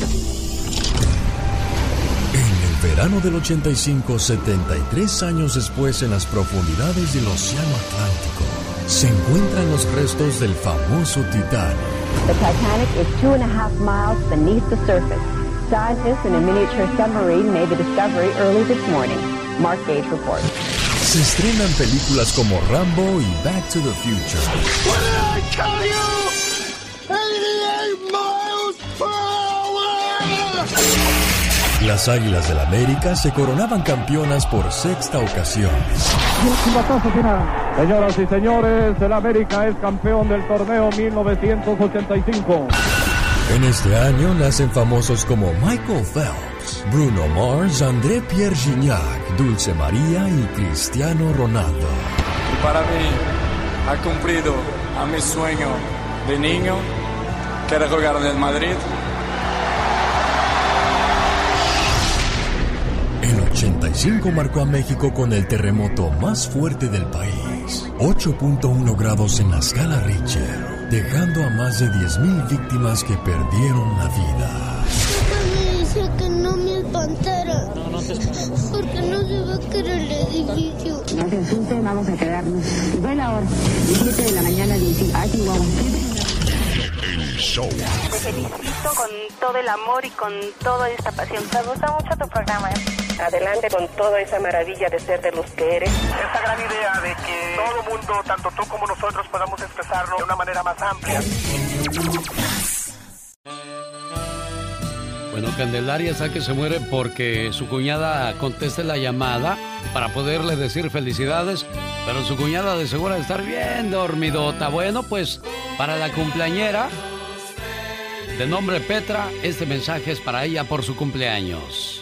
En el verano del 85, 73 años después, en las profundidades del Océano Atlántico, se encuentran los restos del famoso Titanic. The Titanic is two and a half miles beneath the surface. Scientists in a miniature submarine made the discovery early this morning. Mark Gage reports. Se estrenan películas como Rambo y Back to the Future. What did I tell you? 88 miles per hour! Las Águilas del América se coronaban campeonas por sexta ocasión. Señoras y señores, el América es campeón del torneo 1985. En este año nacen famosos como Michael Phelps, Bruno Mars, André Pierre Gignac, Dulce María y Cristiano Ronaldo. Y para mí ha cumplido a mi sueño de niño, que era jugar en el Madrid. 85 marcó a México con el terremoto más fuerte del país, 8.1 grados en la escala Richter, dejando a más de 10.000 víctimas que perdieron la vida. Me dice que no me espantara. Porque no se va a caer el edificio. No te asustes, vamos a quedarnos. Fue la hora, 7 de la mañana, 18. Aquí vamos. El show. Te felicito con todo el amor y con toda esta pasión. Me gusta mucho tu programa. Adelante con toda esa maravilla de ser de los que eres. Esta gran idea de que todo el mundo, tanto tú como nosotros, podamos expresarlo de una manera más amplia. Bueno, Candelaria está que se muere porque su cuñada conteste la llamada para poderle decir felicidades, pero su cuñada de seguro de estar bien dormidota. Bueno, pues para la cumpleañera, de nombre Petra, este mensaje es para ella por su cumpleaños.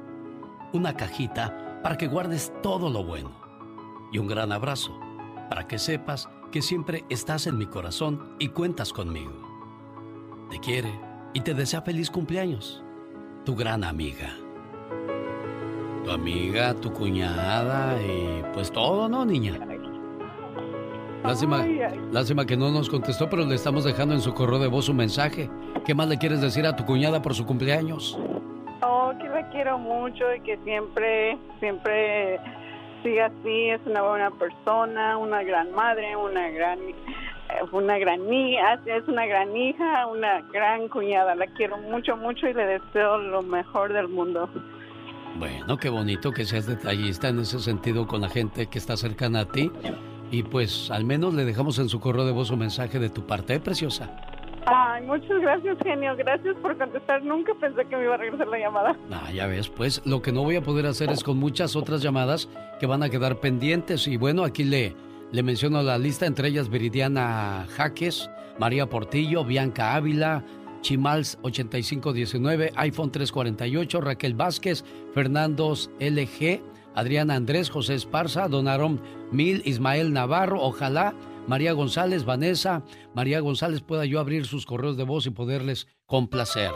Una cajita para que guardes todo lo bueno y un gran abrazo para que sepas que siempre estás en mi corazón y cuentas conmigo. Te quiere y te desea feliz cumpleaños. Tu gran amiga. Tu amiga, tu cuñada y pues todo, ¿no, niña? Lástima, lástima que no nos contestó, pero le estamos dejando en su correo de voz un mensaje. ¿Qué más le quieres decir a tu cuñada por su cumpleaños? Oh, que la quiero mucho y que siempre, siempre siga así. Es una buena persona, una gran madre, una gran, eh, una gran hija, es una gran hija, una gran cuñada. La quiero mucho, mucho y le deseo lo mejor del mundo. Bueno, qué bonito que seas detallista en ese sentido con la gente que está cercana a ti. Y pues al menos le dejamos en su correo de voz un mensaje de tu parte, ¿eh, preciosa. Ay, muchas gracias, genio. Gracias por contestar. Nunca pensé que me iba a regresar la llamada. Ah, ya ves, pues lo que no voy a poder hacer es con muchas otras llamadas que van a quedar pendientes. Y bueno, aquí le, le menciono la lista, entre ellas Viridiana Jaques, María Portillo, Bianca Ávila, Chimals 8519, iPhone 348, Raquel Vázquez, Fernandos LG, Adriana Andrés, José Esparza, Donaron Mil, Ismael Navarro, ojalá María González, Vanessa, María González pueda yo abrir sus correos de voz y poderles complacer.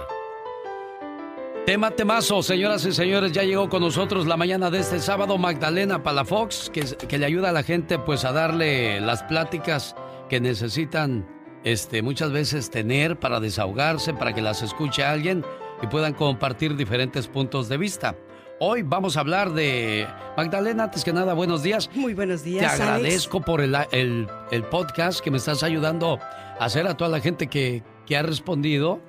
Tema temazo, señoras y señores, ya llegó con nosotros la mañana de este sábado Magdalena Palafox, que, que le ayuda a la gente pues a darle las pláticas que necesitan este, muchas veces tener para desahogarse, para que las escuche alguien y puedan compartir diferentes puntos de vista. Hoy vamos a hablar de Magdalena, antes que nada, buenos días. Muy buenos días. Te agradezco por el, el, el, podcast que me estás ayudando a hacer a toda la gente que, que ha respondido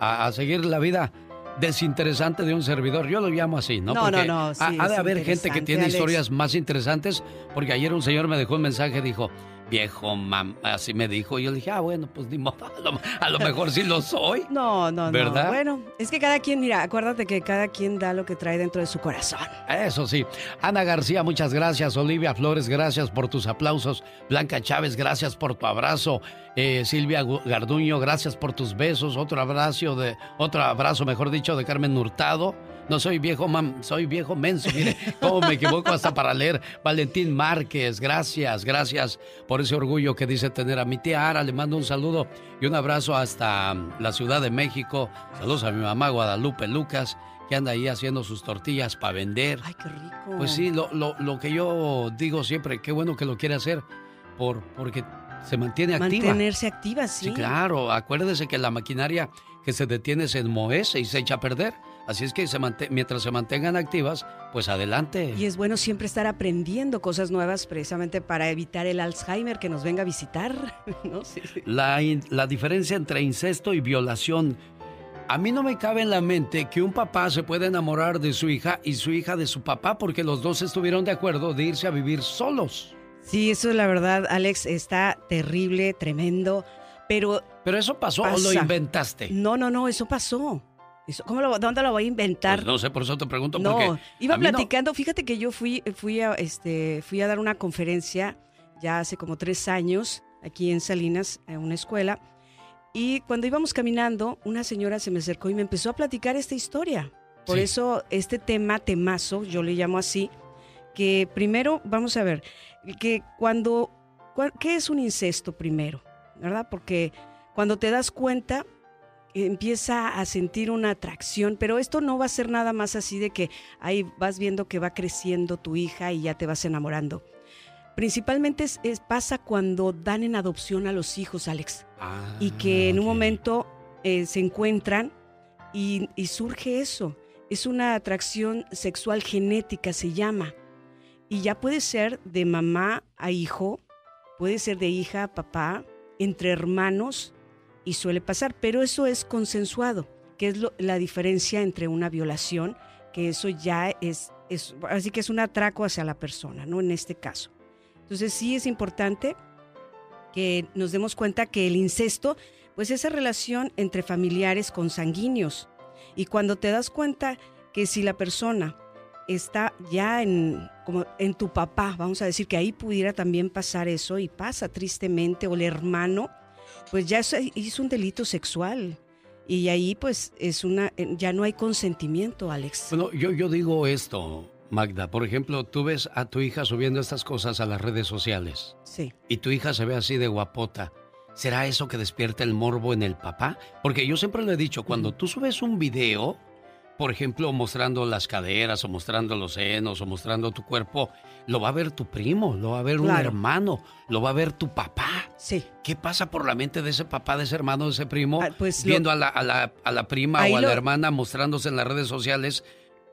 a, a, seguir la vida desinteresante de un servidor. Yo lo llamo así, ¿no? No, porque no, no. Sí, ha, ha, de haber gente que tiene Alex. historias más interesantes, porque ayer un señor me dejó un mensaje, dijo, viejo mam, así me dijo. Yo le dije, ah, bueno, pues ni modo, a lo, a lo mejor sí lo soy. No, no, ¿verdad? no. Bueno, es que cada quien, mira, acuérdate que cada quien da lo que trae dentro de su corazón. Eso sí. Ana García, muchas gracias. Olivia Flores, gracias por tus aplausos. Blanca Chávez, gracias por tu abrazo. Eh, Silvia Garduño, gracias por tus besos. Otro abrazo de, otro abrazo, mejor dicho, de Carmen Hurtado. No soy viejo, mam, soy viejo menso. Mire, cómo me equivoco hasta para leer. Valentín Márquez, gracias, gracias por ese orgullo que dice tener a mi tía Ara. Le mando un saludo y un abrazo hasta la Ciudad de México. Saludos a mi mamá Guadalupe Lucas, que anda ahí haciendo sus tortillas para vender. Ay, qué rico. Pues sí, lo, lo, lo, que yo digo siempre, qué bueno que lo quiere hacer, por, porque se mantiene activa. Mantenerse activa, sí. Sí, claro. Acuérdese que la maquinaria que se detiene se enmohece y se echa a perder. Así es que se mientras se mantengan activas, pues adelante. Y es bueno siempre estar aprendiendo cosas nuevas precisamente para evitar el Alzheimer que nos venga a visitar. ¿no? Sí, sí. La, la diferencia entre incesto y violación. A mí no me cabe en la mente que un papá se pueda enamorar de su hija y su hija de su papá porque los dos estuvieron de acuerdo de irse a vivir solos. Sí, eso la verdad, Alex, está terrible, tremendo, pero... ¿Pero eso pasó pasa. o lo inventaste? No, no, no, eso pasó. Eso, ¿cómo lo, ¿Dónde lo voy a inventar? Pues no sé, por eso te pregunto. No, porque iba platicando. No... Fíjate que yo fui, fui, a, este, fui a dar una conferencia ya hace como tres años aquí en Salinas, en una escuela. Y cuando íbamos caminando, una señora se me acercó y me empezó a platicar esta historia. Por sí. eso este tema, temazo, yo le llamo así, que primero, vamos a ver, que cuando, ¿qué es un incesto primero? ¿Verdad? Porque cuando te das cuenta, empieza a sentir una atracción, pero esto no va a ser nada más así de que ahí vas viendo que va creciendo tu hija y ya te vas enamorando. Principalmente es, es, pasa cuando dan en adopción a los hijos, Alex, ah, y que en un momento eh, se encuentran y, y surge eso. Es una atracción sexual genética, se llama. Y ya puede ser de mamá a hijo, puede ser de hija a papá, entre hermanos, y suele pasar, pero eso es consensuado, que es lo, la diferencia entre una violación, que eso ya es, es, así que es un atraco hacia la persona, ¿no? En este caso. Entonces sí es importante que nos demos cuenta que el incesto, pues esa relación entre familiares consanguíneos. Y cuando te das cuenta que si la persona está ya en, como en tu papá, vamos a decir que ahí pudiera también pasar eso y pasa tristemente, o el hermano, pues ya hizo un delito sexual. Y ahí pues es una, eh, ya no hay consentimiento, Alex. Bueno, yo, yo digo esto, Magda. Por ejemplo, tú ves a tu hija subiendo estas cosas a las redes sociales. Sí. Y tu hija se ve así de guapota. ¿Será eso que despierta el morbo en el papá? Porque yo siempre le he dicho, cuando tú subes un video, por ejemplo, mostrando las caderas o mostrando los senos o mostrando tu cuerpo, lo va a ver tu primo, lo va a ver un hermano, lo va a ver tu papá. Sí. ¿Qué pasa por la mente de ese papá, de ese hermano, de ese primo, pues lo- viendo a, la, a, la, a la prima Ahí o a la hermana mostrándose en las redes sociales,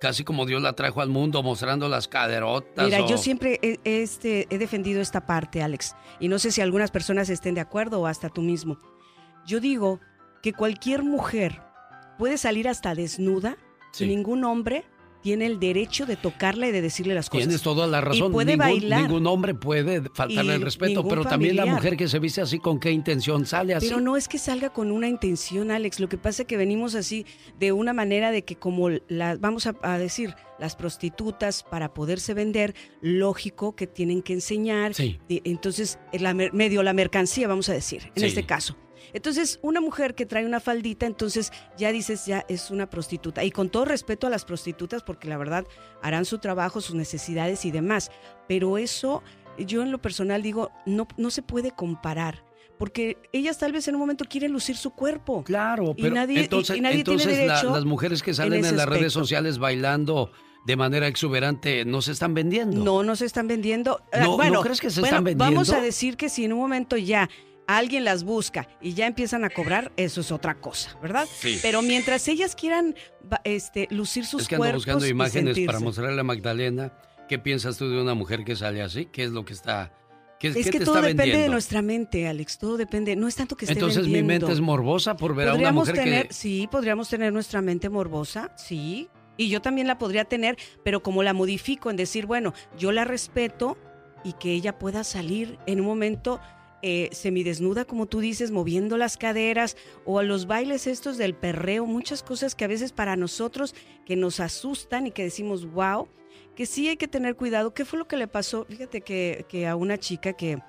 casi como Dios la trajo al mundo, mostrando las caderotas? Mira, o- yo siempre he, este, he defendido esta parte, Alex, y no sé si algunas personas estén de acuerdo o hasta tú mismo. Yo digo que cualquier mujer puede salir hasta desnuda Sí. ningún hombre tiene el derecho de tocarla y de decirle las cosas. Tienes toda la razón. Y puede ningún, bailar. ningún hombre puede faltarle el respeto, pero también la mujer que se viste así, ¿con qué intención sale así? Pero no es que salga con una intención, Alex. Lo que pasa es que venimos así de una manera de que como las, vamos a, a decir, las prostitutas para poderse vender, lógico que tienen que enseñar. Sí. Entonces, la medio la mercancía, vamos a decir, en Sí. este caso. Entonces, una mujer que trae una faldita, entonces ya dices, ya es una prostituta. Y con todo respeto a las prostitutas, porque la verdad harán su trabajo, sus necesidades y demás. Pero eso, yo en lo personal digo, no, no se puede comparar. Porque ellas tal vez en un momento quieren lucir su cuerpo. Claro, Y pero nadie, y- entonces, y nadie entonces tiene la- derecho las mujeres que salen en, las redes sociales bailando de manera exuberante no se están vendiendo. No, no se están vendiendo. Ah, No, ¿no bueno, crees que se bueno, están vendiendo? Vamos a decir que si en un momento ya alguien las busca y ya empiezan a cobrar, eso es otra cosa, ¿verdad? Sí. Pero mientras ellas quieran este, lucir sus es que cuerpos buscando y imágenes para mostrarle a Magdalena. ¿Qué piensas tú de una mujer que sale así? ¿Qué es lo que está, qué, Es qué que todo depende de nuestra mente, Alex. Todo depende. No es tanto que esté Entonces mi mente es morbosa por ver a una mujer tener, que... sí, podríamos tener nuestra mente morbosa, sí. Y yo también la podría tener, pero como la modifico en decir, bueno, yo la respeto y que ella pueda salir en un momento eh, semidesnuda, como tú dices, moviendo las caderas o a los bailes estos del perreo, muchas cosas que a veces para nosotros que nos asustan y que decimos, wow, que sí hay que tener cuidado. ¿Qué fue lo que le pasó? Fíjate que, que a una chica que,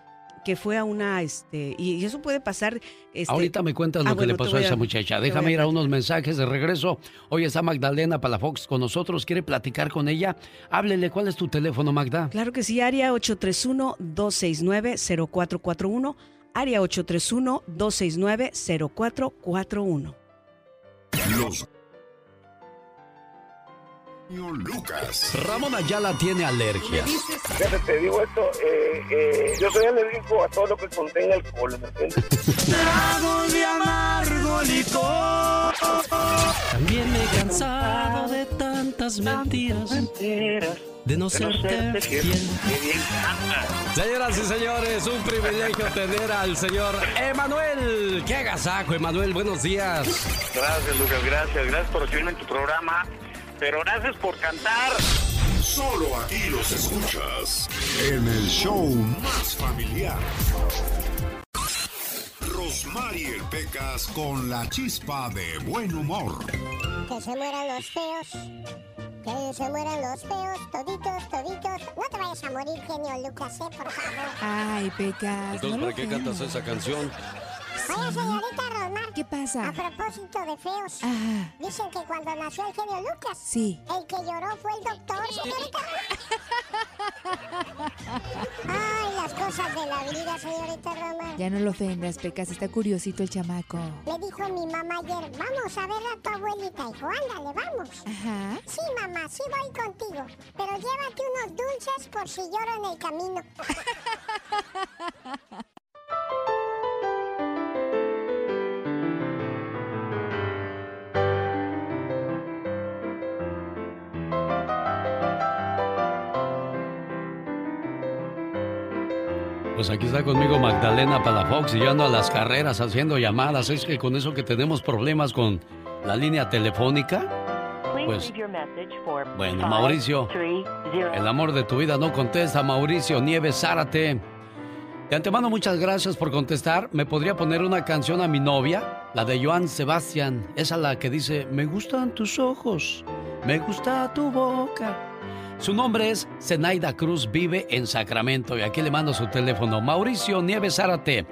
que fue a una, este, y, y eso puede pasar. Este, Ahorita me cuentas lo Ah, que le bueno, pasó a esa muchacha. Déjame a ir a unos mensajes de regreso. Hoy está Magdalena Palafox con nosotros. ¿Quiere platicar con ella? Háblele. ¿Cuál es tu teléfono, Magda? Claro que sí, área 831-269-0441, área 831-269-0441. Los Lucas. Ramón Ayala tiene alergias. Fíjate, te digo esto, eh, eh, yo soy alérgico a todo lo que contenga alcohol, ¿me entiendes? De amargo licor. También me he cansado de tantas mentiras. De no serte fiel. Señoras y señores, un privilegio tener al señor Emanuel. ¡Qué agasajo, Emanuel! Buenos días. Gracias, Lucas, gracias, gracias por recibirme en tu programa, pero gracias por cantar. Solo aquí los escuchas en el show más familiar. Rosmarie Pecas con la chispa de buen humor. Que se mueran los feos. Que se mueran los feos, toditos, toditos. No te vayas a morir, genio Lucas, ¿eh? Por favor. Ay, Pecas. Entonces, ¿para qué cantas esa canción? Oye, señorita Rosmar. ¿Qué pasa? A propósito de feos. Ajá. Dicen que cuando nació el genio Lucas. Sí. El que lloró fue el doctor, señorita. Ay, las cosas de la vida, señorita Roma. Ya no lo ofendas, Pecas. Está curiosito el chamaco. Me dijo mi mamá ayer, vamos a ver a tu abuelita. Dijo, ándale, vamos. Ajá. Sí, mamá, sí voy contigo. Pero llévate unos dulces por si lloro en el camino. Pues aquí está conmigo Magdalena Palafox y yo ando a las carreras haciendo llamadas. Es que con eso que tenemos problemas con la línea telefónica. Pues, bueno, Mauricio, el amor de tu vida no contesta. Mauricio Nieves Zárate. De antemano, muchas gracias por contestar. ¿Me podría poner una canción a mi novia? La de Joan Sebastián. Esa la que dice, me gustan tus ojos, me gusta tu boca. Su nombre es Zenaida Cruz, vive en Sacramento y aquí le mando su teléfono. Mauricio Nieves Zárate.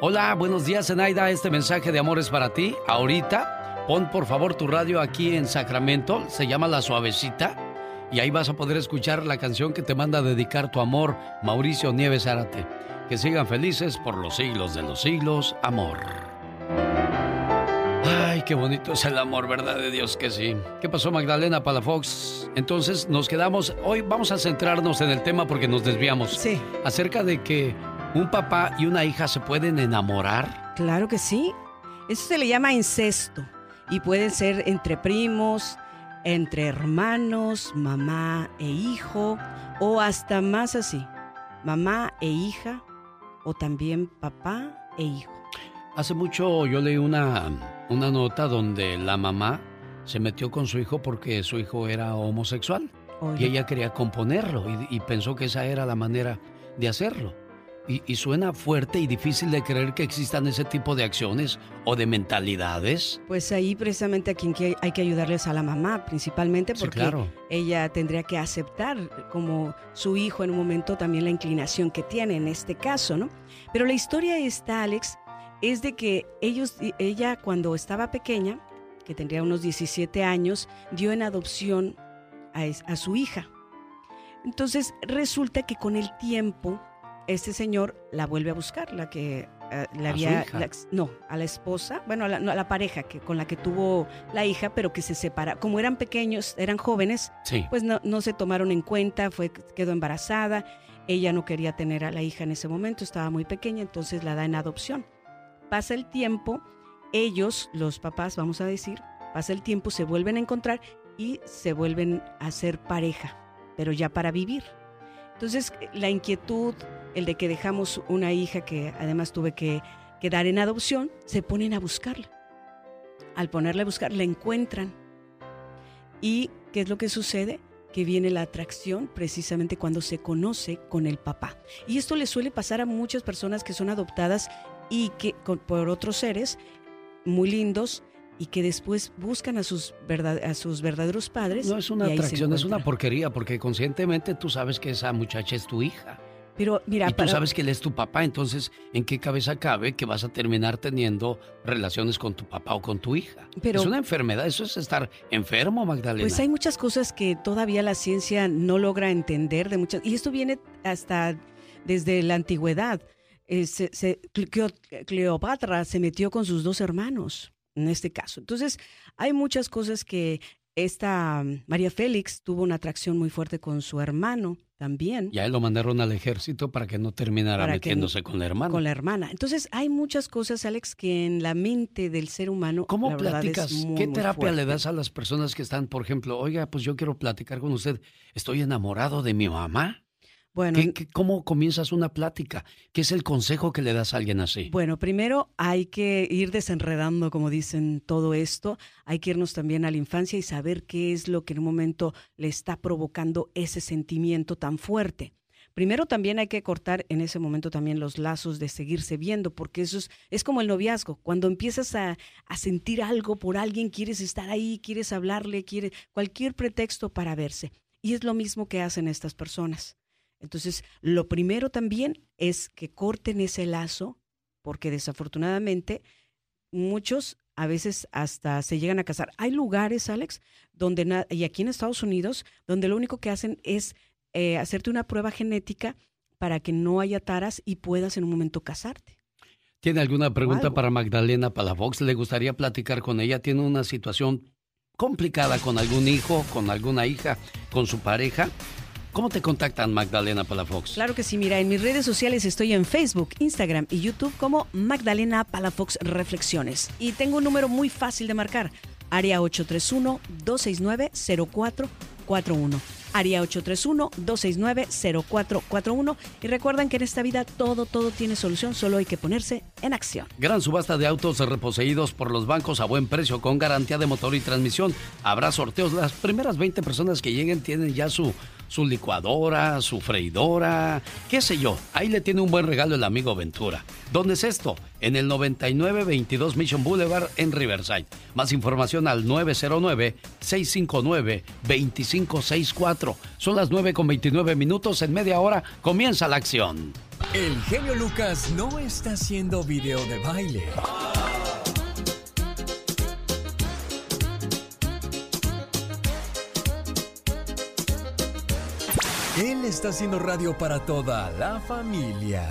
Hola, buenos días Zenaida, este mensaje de amor es para ti. Ahorita pon por favor tu radio aquí en Sacramento, se llama La Suavecita, y ahí vas a poder escuchar la canción que te manda a dedicar tu amor, Mauricio Nieves Árate. Que sigan felices por los siglos de los siglos, amor. Ay, qué bonito es el amor, ¿verdad de Dios que sí? ¿Qué pasó Magdalena Palafox? Entonces nos quedamos, hoy vamos a centrarnos en el tema porque nos desviamos. Sí. Acerca de que un papá y una hija se pueden enamorar. Claro que sí. Eso se le llama incesto y puede ser entre primos, entre hermanos, mamá e hijo o hasta más así, mamá e hija o también papá e hijo. Hace mucho yo leí una, una nota donde la mamá se metió con su hijo porque su hijo era homosexual y ella quería componerlo y, y pensó que esa era la manera de hacerlo. Y, suena fuerte y difícil de creer que existan ese tipo de acciones o de mentalidades. Pues ahí precisamente a quien hay que ayudarles a la mamá, principalmente porque ella tendría que aceptar como su hijo en un momento también la inclinación que tiene en este caso, ¿no? Pero la historia está, Alex, es de que ellos, ella cuando estaba pequeña, que tendría unos 17 años, dio en adopción a, a su hija. Entonces resulta que con el tiempo este señor la vuelve a buscar, la que eh, la había, no, a la esposa, bueno, a la, pareja que con la que tuvo la hija, pero que se separa. Como eran pequeños, eran jóvenes, pues no, no, se tomaron en cuenta, fue quedó embarazada. Ella no quería tener a la hija en ese momento, estaba muy pequeña, entonces la da en adopción. Pasa el tiempo, ellos, los papás, vamos a decir, pasa el tiempo, se vuelven a encontrar y se vuelven a ser pareja, pero ya para vivir. Entonces, la inquietud, el de que dejamos una hija que además tuve que, dar en adopción, se ponen a buscarla. Al ponerla a buscar, la encuentran. ¿Y qué es lo que sucede? Que viene la atracción precisamente cuando se conoce con el papá. Y esto le suele pasar a muchas personas que son adoptadas y que por otros seres muy lindos y que después buscan a sus, a sus verdaderos padres. No es una atracción, es una porquería, porque conscientemente tú sabes que esa muchacha es tu hija. Pero mira, y tú sabes que él es tu papá, entonces, ¿en qué cabeza cabe que vas a terminar teniendo relaciones con tu papá o con tu hija? Pero, es una enfermedad, eso es estar enfermo, Magdalena. Pues hay muchas cosas que todavía la ciencia no logra entender de muchas, y esto viene hasta desde la antigüedad. Eh, Cleopatra se metió con sus dos hermanos en este caso. Entonces, hay muchas cosas que esta mm, María Félix tuvo una atracción muy fuerte con su hermano también. Ya lo mandaron al ejército para que no terminara metiéndose con la hermana. Con la hermana. Entonces, hay muchas cosas, Alex, que en la mente del ser humano. ¿Cómo platicas? ¿Qué terapia le das a las personas que están, por ejemplo, oiga, pues yo quiero platicar con usted, estoy enamorado de mi mamá? Bueno, cómo comienzas una plática? ¿Qué es el consejo que le das a alguien así? Bueno, primero hay que ir desenredando, como dicen, todo esto. Hay que irnos también a la infancia y saber qué es lo que en un momento le está provocando ese sentimiento tan fuerte. Primero también hay que cortar en ese momento también los lazos de seguirse viendo, porque eso es, es como el noviazgo. Cuando empiezas a, a, sentir algo por alguien, quieres estar ahí, quieres hablarle, quieres cualquier pretexto para verse. Y es lo mismo que hacen estas personas. Entonces, lo primero también es que corten ese lazo, porque desafortunadamente muchos a veces hasta se llegan a casar. Hay lugares, Alex, donde, y aquí en Estados Unidos, donde lo único que hacen es eh, hacerte una prueba genética para que no haya taras y puedas en un momento casarte. ¿Tiene alguna pregunta para Magdalena Palafox? ¿Le gustaría platicar con ella? ¿Tiene una situación complicada con algún hijo, con alguna hija, con su pareja? ¿Cómo te contactan Magdalena Palafox? Claro que sí, mira, en mis redes sociales estoy en Facebook, Instagram y YouTube como Magdalena Palafox Reflexiones. Y tengo un número muy fácil de marcar, área 831-269-0441 área 831-269-0441. Y recuerden que en esta vida todo, todo tiene solución, solo hay que ponerse en acción. Gran subasta de autos reposeídos por los bancos a buen precio con garantía de motor y transmisión. Habrá sorteos. Las primeras 20 personas que lleguen tienen ya su su licuadora, su freidora, qué sé yo. Ahí le tiene un buen regalo el amigo Ventura. ¿Dónde es esto? En el 9922 Mission Boulevard en Riverside. Más información al 909-659-2564. Son las 9 con 29 minutos. En media hora comienza la acción. El genio Lucas no está haciendo video de baile está haciendo radio para toda la familia.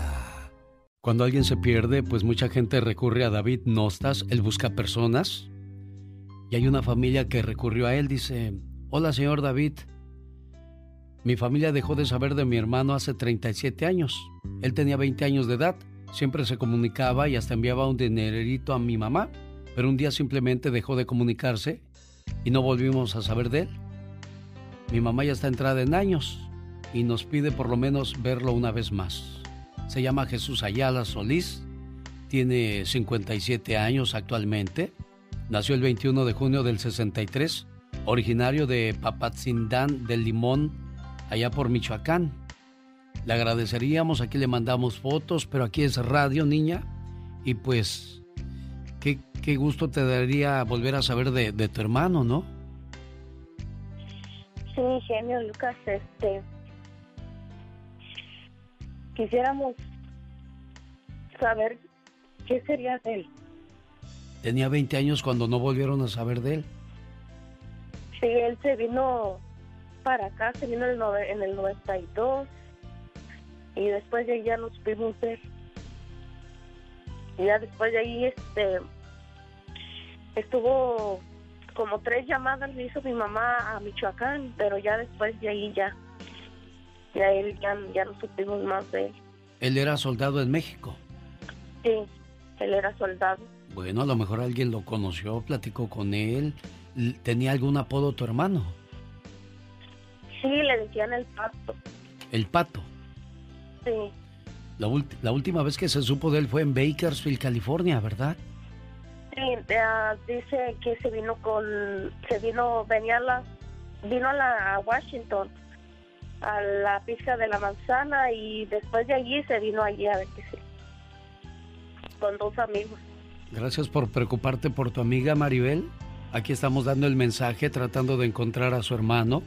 Cuando alguien se pierde, pues mucha gente recurre a David Nostas, él busca personas. Y hay una familia que recurrió a él, dice, hola señor David, mi familia dejó de saber de mi hermano hace 37 años. Él tenía 20 años de edad, siempre se comunicaba y hasta enviaba un dinerito a mi mamá, pero un día simplemente dejó de comunicarse y no volvimos a saber de él. Mi mamá ya está entrada en años y nos pide por lo menos verlo una vez más. Se llama Jesús Ayala Solís, tiene 57 años actualmente, nació el 21 de junio del 63, originario de Papatzindán del Limón, allá por Michoacán. Le agradeceríamos, aquí le mandamos fotos, pero aquí es radio, niña, y pues qué, qué gusto te daría volver a saber de, de tu hermano, ¿no? Sí, genio Lucas, este quisiéramos saber qué sería de él. Tenía 20 años cuando no volvieron a saber de él. Sí, él se vino para acá, se vino en el, en el 92 y después de ahí ya nos pudimos ver. Y ya después de ahí este estuvo como tres llamadas le hizo mi mamá a Michoacán, pero ya después de ahí ya ya él ya, ya no supimos más de él. Él era soldado en México. Sí, él era soldado. Bueno, a lo mejor alguien lo conoció, platicó con él. ¿Tenía algún apodo tu hermano? Sí, le decían el pasto. El Pato. Sí, La, la última vez que se supo de él fue en Bakersfield, California, ¿verdad? sí ah, dice que se vino con, se vino, venía a la, vino a, la, a Washington, a la pizca de la manzana y después de allí se vino allí a ver qué sí, con dos amigos. Gracias por preocuparte por tu amiga Maribel. Aquí estamos dando el mensaje, tratando de encontrar a su hermano.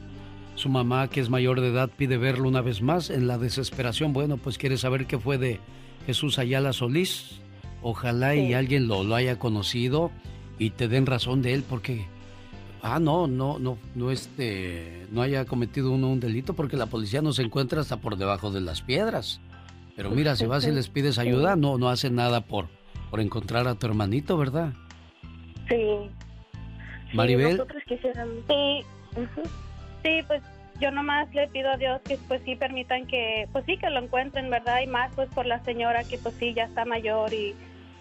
Su mamá, que es mayor de edad, pide verlo una vez más en la desesperación. Bueno, pues quiere saber qué fue de Jesús Ayala Solís. Ojalá y alguien lo, lo haya conocido y te den razón de él porque ah no no no no este no haya cometido uno un delito porque la policía no se encuentra hasta por debajo de las piedras. Pero mira, si vas y les pides ayuda, no no hacen nada por por encontrar a tu hermanito, ¿verdad? Sí. Maribel, Nosotros quisiéramos. Sí, sí, pues yo nomás le pido a Dios que pues sí permitan que, pues sí que lo encuentren, ¿verdad? Y más pues por la señora que pues sí ya está mayor y,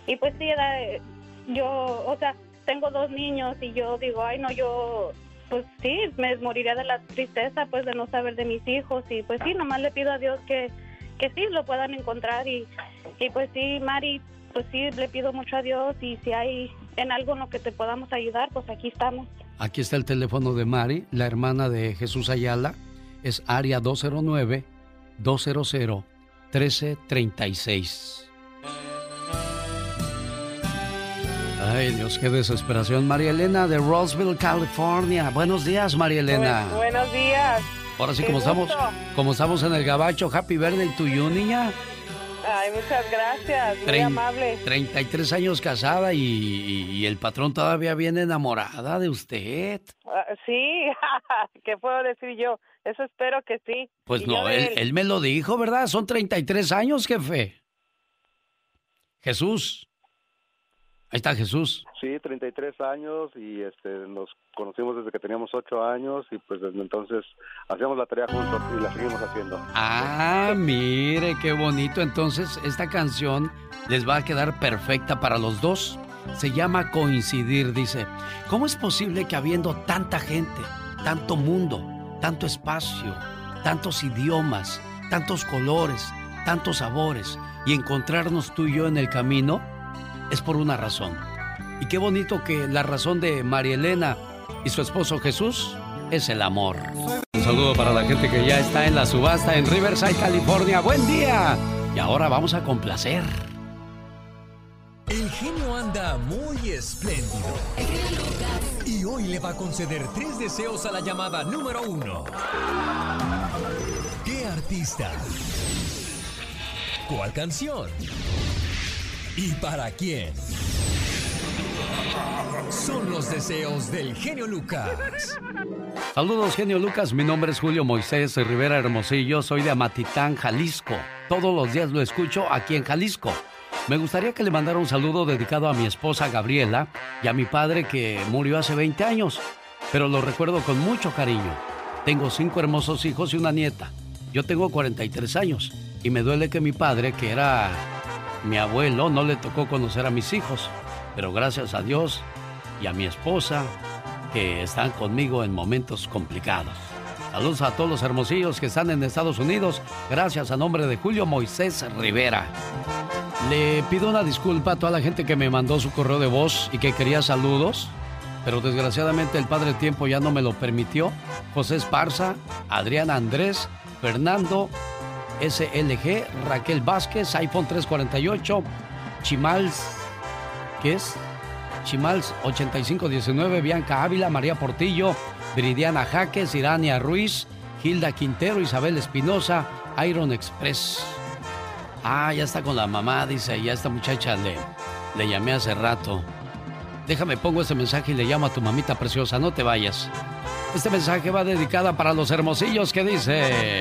y pues sí, era, eh, yo, o sea, tengo dos niños y yo digo, ay no, yo pues sí, me moriría de la tristeza pues de no saber de mis hijos y pues sí, nomás le pido a Dios que, que sí lo puedan encontrar y, y pues sí, Mari, pues sí, le pido mucho a Dios y si hay en algo en lo que te podamos ayudar, pues aquí estamos. aquí está el teléfono de Mari, la hermana de Jesús Ayala. Es área 209 200 1336. Ay, Dios, qué desesperación. María Elena de Roseville, California. Buenos días, María Elena. Bu- buenos días. Ahora sí, Qué como estamos, gusto. como estamos en el gabacho, Happy Birthday to you, niña. Ay, muchas gracias, muy amable. 33 años casada y, el patrón todavía viene enamorada de usted. Ah, sí, ¿qué puedo decir yo? Eso espero que sí. Pues Y no, él, él me lo dijo, ¿verdad? Son 33 años, jefe. Jesús. Ahí está Jesús. Sí, 33 años y este, nos conocimos desde que teníamos 8 años y pues desde entonces hacíamos la tarea juntos y la seguimos haciendo. Ah, mire, qué bonito. Entonces, esta canción les va a quedar perfecta para los dos. Se llama Coincidir, dice. ¿Cómo es posible que habiendo tanta gente, tanto mundo, tanto espacio, tantos idiomas, tantos colores, tantos sabores, y encontrarnos tú y yo en el camino, es por una razón? Y qué bonito que la razón de María Elena y su esposo Jesús es el amor. Un saludo para la gente que ya está en la subasta en Riverside, California. ¡Buen día! Y ahora vamos a complacer. El genio anda muy espléndido. Y hoy le va a conceder tres deseos a la llamada número uno. ¿Qué artista? ¿Cuál canción? ¿Y para quién? Son los deseos del genio Lucas. Saludos, genio Lucas. Mi nombre es Julio Moisés Rivera Hermosillo. Soy de Amatitán, Jalisco. Todos los días lo escucho aquí en Jalisco. Me gustaría que le mandara un saludo dedicado a mi esposa Gabriela y a mi padre que murió hace 20 años, pero lo recuerdo con mucho cariño. Tengo cinco hermosos hijos y una nieta. Yo tengo 43 años y me duele que mi padre, que era mi abuelo, no le tocó conocer a mis hijos, pero gracias a Dios y a mi esposa que están conmigo en momentos complicados. Saludos a todos los hermosillos que están en Estados Unidos. Gracias a nombre de Julio Moisés Rivera. Le pido una disculpa a toda la gente que me mandó su correo de voz y que quería saludos, pero desgraciadamente el Padre Tiempo ya no me lo permitió. José Esparza, Adrián Andrés, Fernando, SLG, Raquel Vázquez, iPhone 348, Chimals, ¿qué es? Chimals 8519, Bianca Ávila, María Portillo, Viridiana Jaques, Irania Ruiz, Hilda Quintero, Isabel Espinosa, Iron Express. Ah, ya está con la mamá, dice, ya esta muchacha le, le llamé hace rato. Déjame pongo ese mensaje y le llamo a tu mamita preciosa, no te vayas. Este mensaje va dedicada para los hermosillos que dice...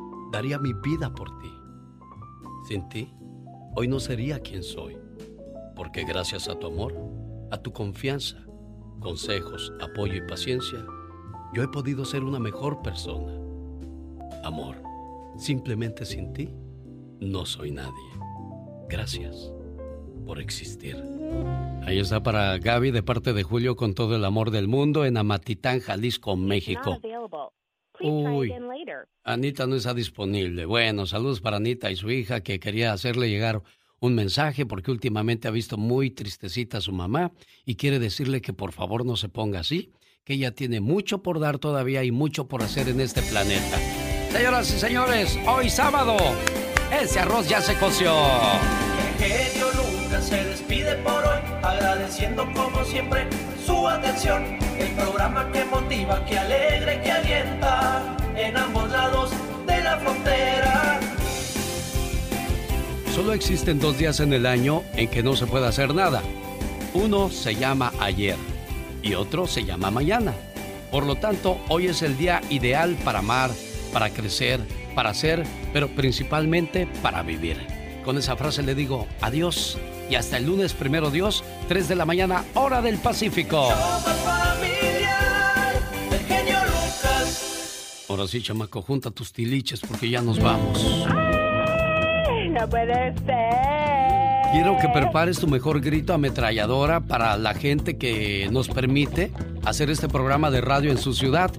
daría mi vida por ti. Sin ti, hoy no sería quien soy, porque gracias a tu amor, a tu confianza, consejos, apoyo y paciencia, yo he podido ser una mejor persona. Amor, simplemente sin ti, no soy nadie. Gracias por existir. Ahí está para Gaby de parte de Julio con todo el amor del mundo en Amatitán, Jalisco, México. Uy, Anita no está disponible. Bueno, saludos para Anita y su hija que quería hacerle llegar un mensaje porque últimamente ha visto muy tristecita a su mamá y quiere decirle que por favor no se ponga así, que ella tiene mucho por dar todavía y mucho por hacer en este planeta. Señoras y señores, hoy sábado, ese arroz ya se coció. El genio Lucas se despide por hoy, agradeciendo como siempre su atención. El programa que motiva, que alegra, que alienta en ambos lados de la frontera. Solo existen dos días en el año en que no se puede hacer nada. Uno se llama ayer y otro se llama mañana. Por lo tanto, hoy es el día ideal para amar, para crecer, para ser, pero principalmente para vivir. Con esa frase le digo adiós y hasta el lunes primero Dios, 3 de la mañana, hora del Pacífico. Ahora sí, chamaco, junta tus tiliches porque ya nos vamos. No puede ser. Quiero que prepares tu mejor grito ametralladora para la gente que nos permite hacer este programa de radio en su ciudad.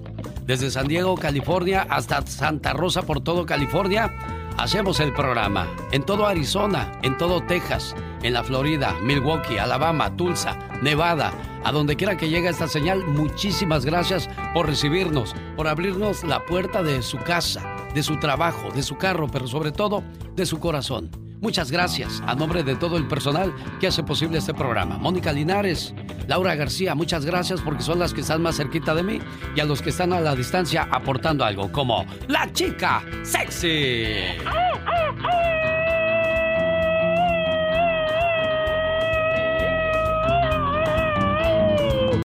Desde San Diego, California, hasta Santa Rosa, por todo California, hacemos el programa. En todo Arizona, en todo Texas, en la Florida, Milwaukee, Alabama, Tulsa, Nevada, a donde quiera que llegue esta señal, muchísimas gracias por recibirnos, por abrirnos la puerta de su casa, de su trabajo, de su carro, pero sobre todo de su corazón. Muchas gracias a nombre de todo el personal que hace posible este programa. Mónica Linares, Laura García, muchas gracias porque son las que están más cerquita de mí y a los que están a la distancia aportando algo como la chica sexy.